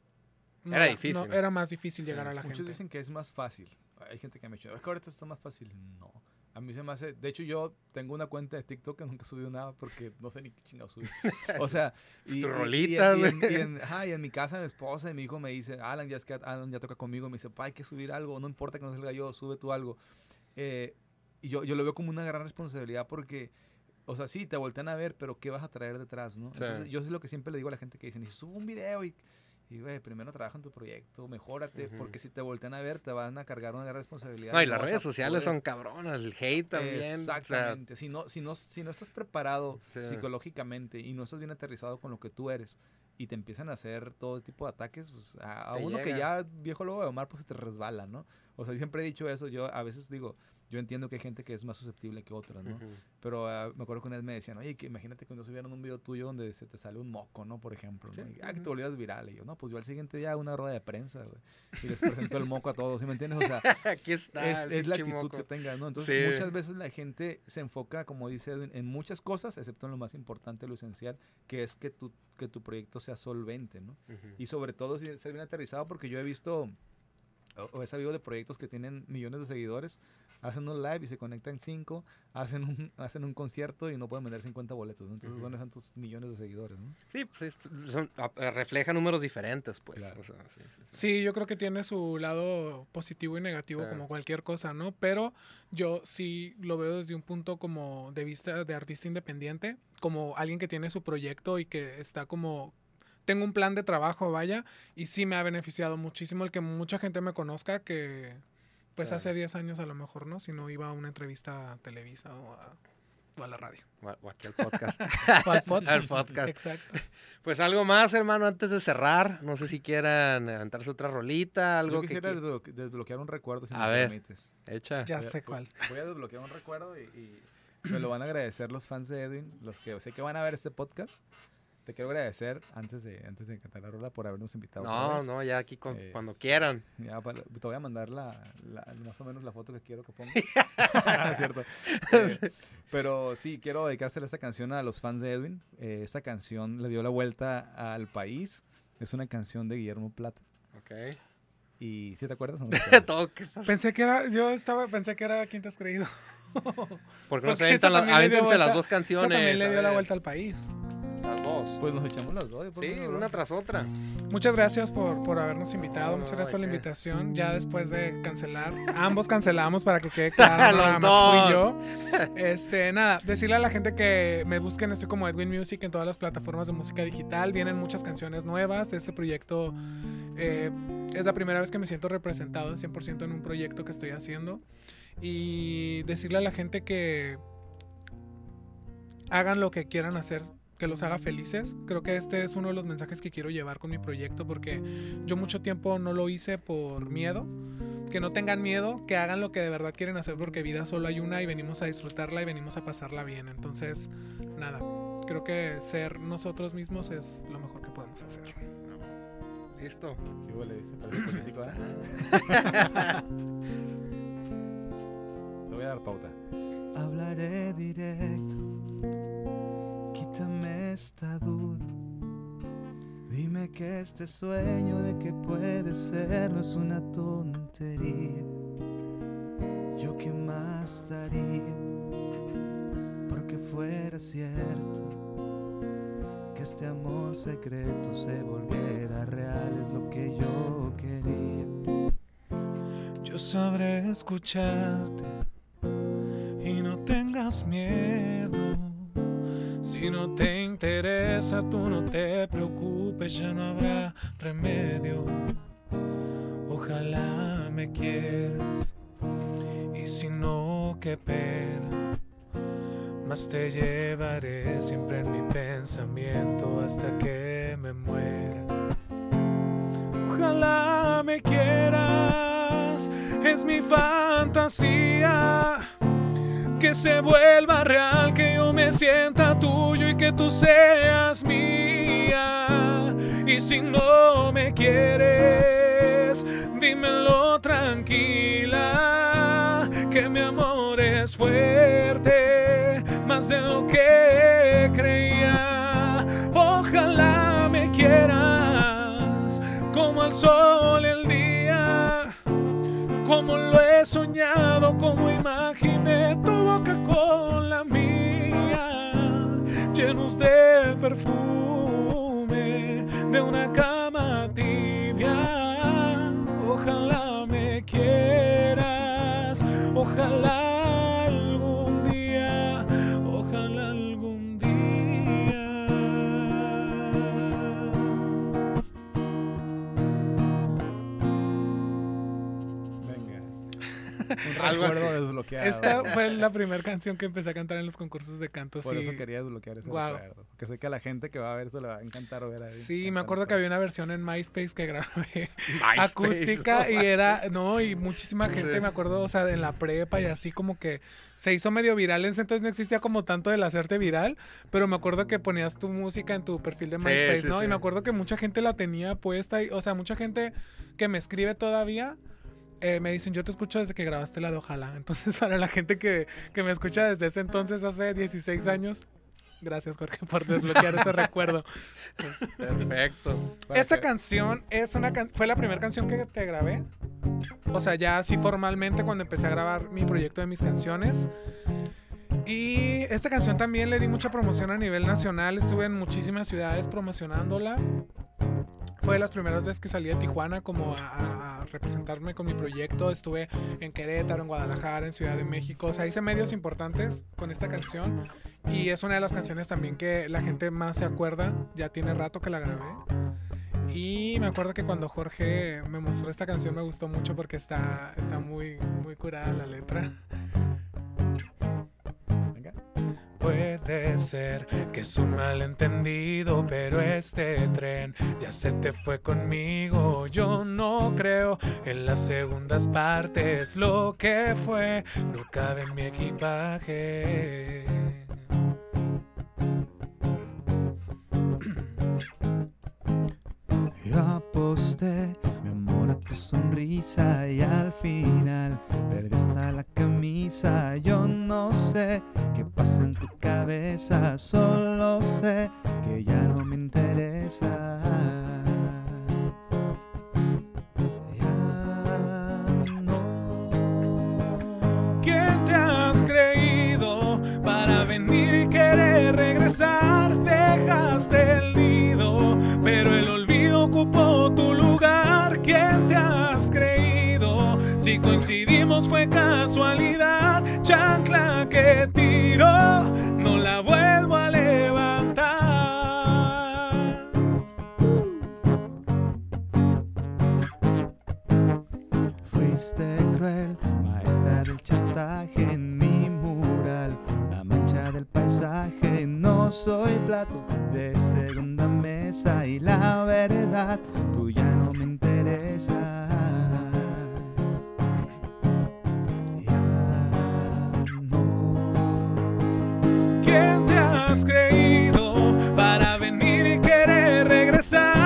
era difícil. era más difícil llegar a la gente. Muchos dicen que es más fácil. Hay gente que me ha dicho, es que ahorita está más fácil. No A mí se me hace. De hecho, yo tengo una cuenta de TikTok que nunca subido nada porque no sé ni qué chingado subir. O sea. y, tu rolita, y, y, en, y, en, mi casa, mi esposa y mi hijo me dice: Alan, ya es que Alan ya toca conmigo. Me dice: Pa, hay que subir algo. No importa que no salga yo, sube tú algo. Eh, y yo, yo lo veo como una gran responsabilidad porque. O sea, sí, te voltean a ver, pero ¿qué vas a traer detrás, no? Entonces, yo es lo que siempre le digo a la gente que dicen, y subo un video y y, güey, primero trabaja en tu proyecto, mejórate, porque si te voltean a ver, te van a cargar una gran responsabilidad. No, y las redes sociales son cabronas, el hate también. Exactamente. si, no, si, no, si no estás preparado psicológicamente y no estás bien aterrizado con lo que tú eres y te empiezan a hacer todo tipo de ataques, pues a, uno que ya viejo lobo de Omar, pues te resbala, ¿no? O sea, siempre he dicho eso, yo a veces digo, yo entiendo que hay gente que es más susceptible que otras, ¿no? Pero ah, me acuerdo que una vez me decían, oye, que imagínate cuando subieron un video tuyo donde se te sale un moco, ¿no? Por ejemplo, ¿no? ah, que te volvieras viral. Y yo, no, pues yo al siguiente día una rueda de prensa, güey. Y les presento el moco a todos, ¿sí me entiendes? O sea, Aquí está, es, es la actitud que tengas, ¿no? Entonces, muchas veces la gente se enfoca, como dice Edwin, en muchas cosas, excepto en lo más importante, lo esencial, que es que tu, que tu proyecto sea solvente, ¿no? Y sobre todo, ser bien aterrizado, porque yo he visto o he sabido de proyectos que tienen millones de seguidores, hacen un live y se conectan cinco, hacen un, hacen un concierto y no pueden vender 50 boletos. Entonces, son tantos millones de seguidores? ¿no? Sí, pues, son, refleja números diferentes, pues. sí, yo creo que tiene su lado positivo y negativo, como cualquier cosa, ¿no? Pero yo sí lo veo desde un punto como de vista de artista independiente, como alguien que tiene su proyecto y que está como tengo un plan de trabajo, vaya, y sí me ha beneficiado muchísimo el que mucha gente me conozca que pues hace 10 años a lo mejor, ¿no? Si no iba a una entrevista a Televisa o a, la radio. O, aquí al podcast. o al podcast. podcast. Exacto. Pues algo más, hermano, antes de cerrar. No sé si quieran levantarse otra rolita, algo Yo quisiera desbloquear un recuerdo, si a me ver, permites. Echa. Ya sé cuál. Voy a desbloquear un recuerdo y, y me lo van a agradecer los fans de Edwin, los que sé que van a ver este podcast te quiero agradecer antes de, antes de cantar la rola por habernos invitado. No, no, ya aquí eh, cuando quieran. Ya, te voy a mandar la, más o menos la foto que quiero que ponga. es cierto. Eh, pero sí, quiero dedicársela esta canción a los fans de Edwin. Eh, esta canción le dio la vuelta al país. Es una canción de Guillermo Plata. Ok. ¿Y si te acuerdas? pensé que era, yo estaba, pensé que era quien te has creído. Porque no se avientan las, las dos canciones. también le dio la vuelta al país. Las dos. Pues nos echamos las dos. Sí, una tras otra. Muchas gracias por, por habernos invitado. Muchas gracias por la invitación. Ya después de cancelar, ambos cancelamos para que quede claro. Los dos. Fui yo. Este, nada, decirle a la gente que me busquen estoy como Edwin Music en todas las plataformas de música digital. Vienen muchas canciones nuevas. Este proyecto eh, es la primera vez que me siento representado en 100% en un proyecto que estoy haciendo. Y decirle a la gente que hagan lo que quieran hacer que los haga felices. Creo que este es uno de los mensajes que quiero llevar con mi proyecto porque yo mucho tiempo no lo hice por miedo. Que no tengan miedo, que hagan lo que de verdad quieren hacer porque vida solo hay una y venimos a disfrutarla y venimos a pasarla bien. Entonces, nada, creo que ser nosotros mismos es lo mejor que podemos hacer. Listo. Qué huele, político, ¿eh? Te voy a dar pauta. Hablaré directo esta duda. Dime que este sueño de que puede ser no es una tontería. Yo qué más daría porque fuera cierto que este amor secreto se volviera real es lo que yo quería. Yo sabré escucharte y no tengas miedo si no te interesa, tú no te preocupes, ya no habrá remedio. Ojalá me quieras, y si no, qué pena. Más te llevaré siempre en mi pensamiento hasta que me muera. Ojalá me quieras, es mi fantasía que se vuelva real, que yo me sienta tuyo y que tú seas mía. Y si no me quieres, dímelo tranquila, que mi amor es fuerte, más de lo que creía. Ojalá me quieras como el sol día, como lo he soñado, como imaginé tu boca con la mía, llenos de perfume de una cama tibia. Ojalá me quieras, ojalá Algo desbloqueado. Esta fue la primera canción que empecé a cantar en los concursos de canto. Por eso quería desbloquear ese recuerdo. Porque sé que a la gente que va a ver se le va a encantar ver ahí. Sí, me acuerdo que había una versión en MySpace que grabé acústica y era, no, y muchísima gente, me acuerdo, o sea, en la prepa y así como que se hizo medio viral. En ese entonces no existía como tanto el hacerte viral, pero me acuerdo que ponías tu música en tu perfil de MySpace, ¿no? Y me acuerdo que mucha gente la tenía puesta, y, o sea, mucha gente que me escribe todavía eh, me dicen, yo te escucho desde que grabaste la de Ojalá. Entonces, para la gente que, que me escucha desde ese entonces, hace 16 años, Gracias, Jorge, por desbloquear ese recuerdo. Perfecto. Esta canción es una fue la primera canción que te grabé. O sea, ya así formalmente cuando empecé a grabar mi proyecto de mis canciones. Y esta canción también le di mucha promoción a nivel nacional. Estuve en muchísimas ciudades promocionándola fue de las primeras veces que salí de Tijuana como a, representarme con mi proyecto. Estuve en Querétaro, en Guadalajara, en Ciudad de México. O sea, hice medios importantes con esta canción. Y es una de las canciones también que la gente más se acuerda. Ya tiene rato que la grabé. Y me acuerdo que cuando Jorge me mostró esta canción me gustó mucho porque está, está muy, muy curada la letra. Puede ser que es un malentendido, pero este tren ya se te fue conmigo. Yo no creo en las segundas partes. Lo que fue no cabe en mi equipaje. Yo aposté tu sonrisa y al final perdí hasta la camisa. Yo no sé qué pasa en tu cabeza, solo sé que ya no me interesa. Ya no. ¿Quién te has creído para venir y querer regresar? Dejaste el nido, pero el olvido ocupó. ¿Quién te has creído? Si coincidimos fue casualidad, chancla que tiró, no la vuelvo a levantar. Fuiste cruel, maestra del chantaje en la no soy plato de segunda mesa y la verdad, tú ya no me interesa. ¿Quién te has creído para venir y querer regresar?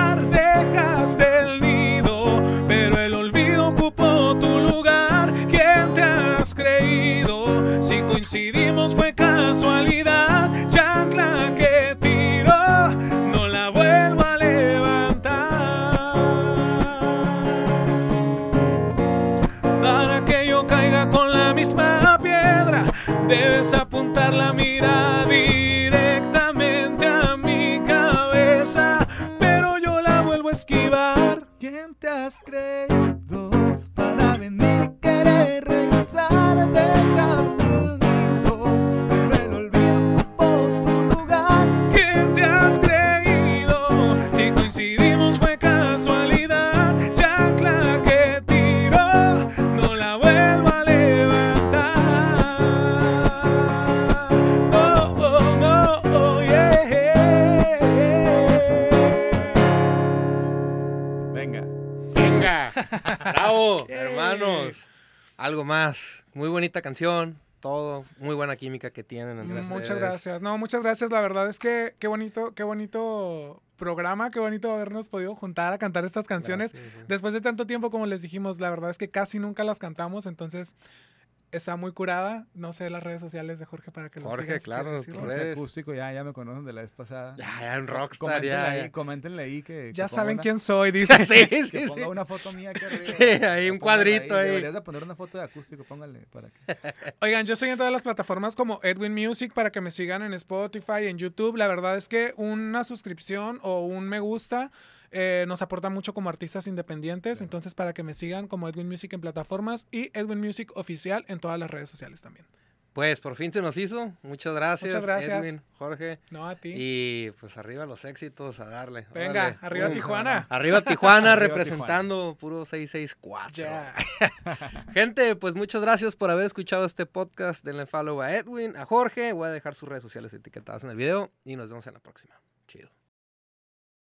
Bonita canción, todo, muy buena química que tienen entre Muchas ustedes. gracias. No, muchas gracias. La verdad es que qué bonito, qué bonito programa, qué bonito habernos podido juntar a cantar estas canciones. Gracias. Después de tanto tiempo, como les dijimos, la verdad es que casi nunca las cantamos, entonces está muy curada. No sé las redes sociales de Jorge para que lo Jorge, claro, Jorge acústico, ya, ya me conocen de la vez pasada. Ya, ya un rockstar, coméntenle ya, Ahí, coméntenle ahí que... Ya saben quién soy, dice. sí, sí, que ponga una foto mía aquí arriba. Sí, ahí un cuadrito ahí. Deberías de poner una foto de acústico, póngale para que... Oigan, yo estoy en todas las plataformas como Edwin Music para que me sigan en Spotify, en YouTube. La verdad es que una suscripción o un me gusta eh, nos aporta mucho como artistas independientes. Entonces, para que me sigan como Edwin Music en plataformas y Edwin Music oficial en todas las redes sociales también. Pues por fin se nos hizo. Muchas gracias. Muchas gracias. Edwin, Jorge. No, a ti. Y pues arriba los éxitos, a darle. Venga, arriba Tijuana. Arriba Tijuana, representando puro 664. Gente, pues muchas gracias por haber escuchado este podcast. Denle follow a Edwin, a Jorge. Voy a dejar sus redes sociales etiquetadas en el video y nos vemos en la próxima. Chido.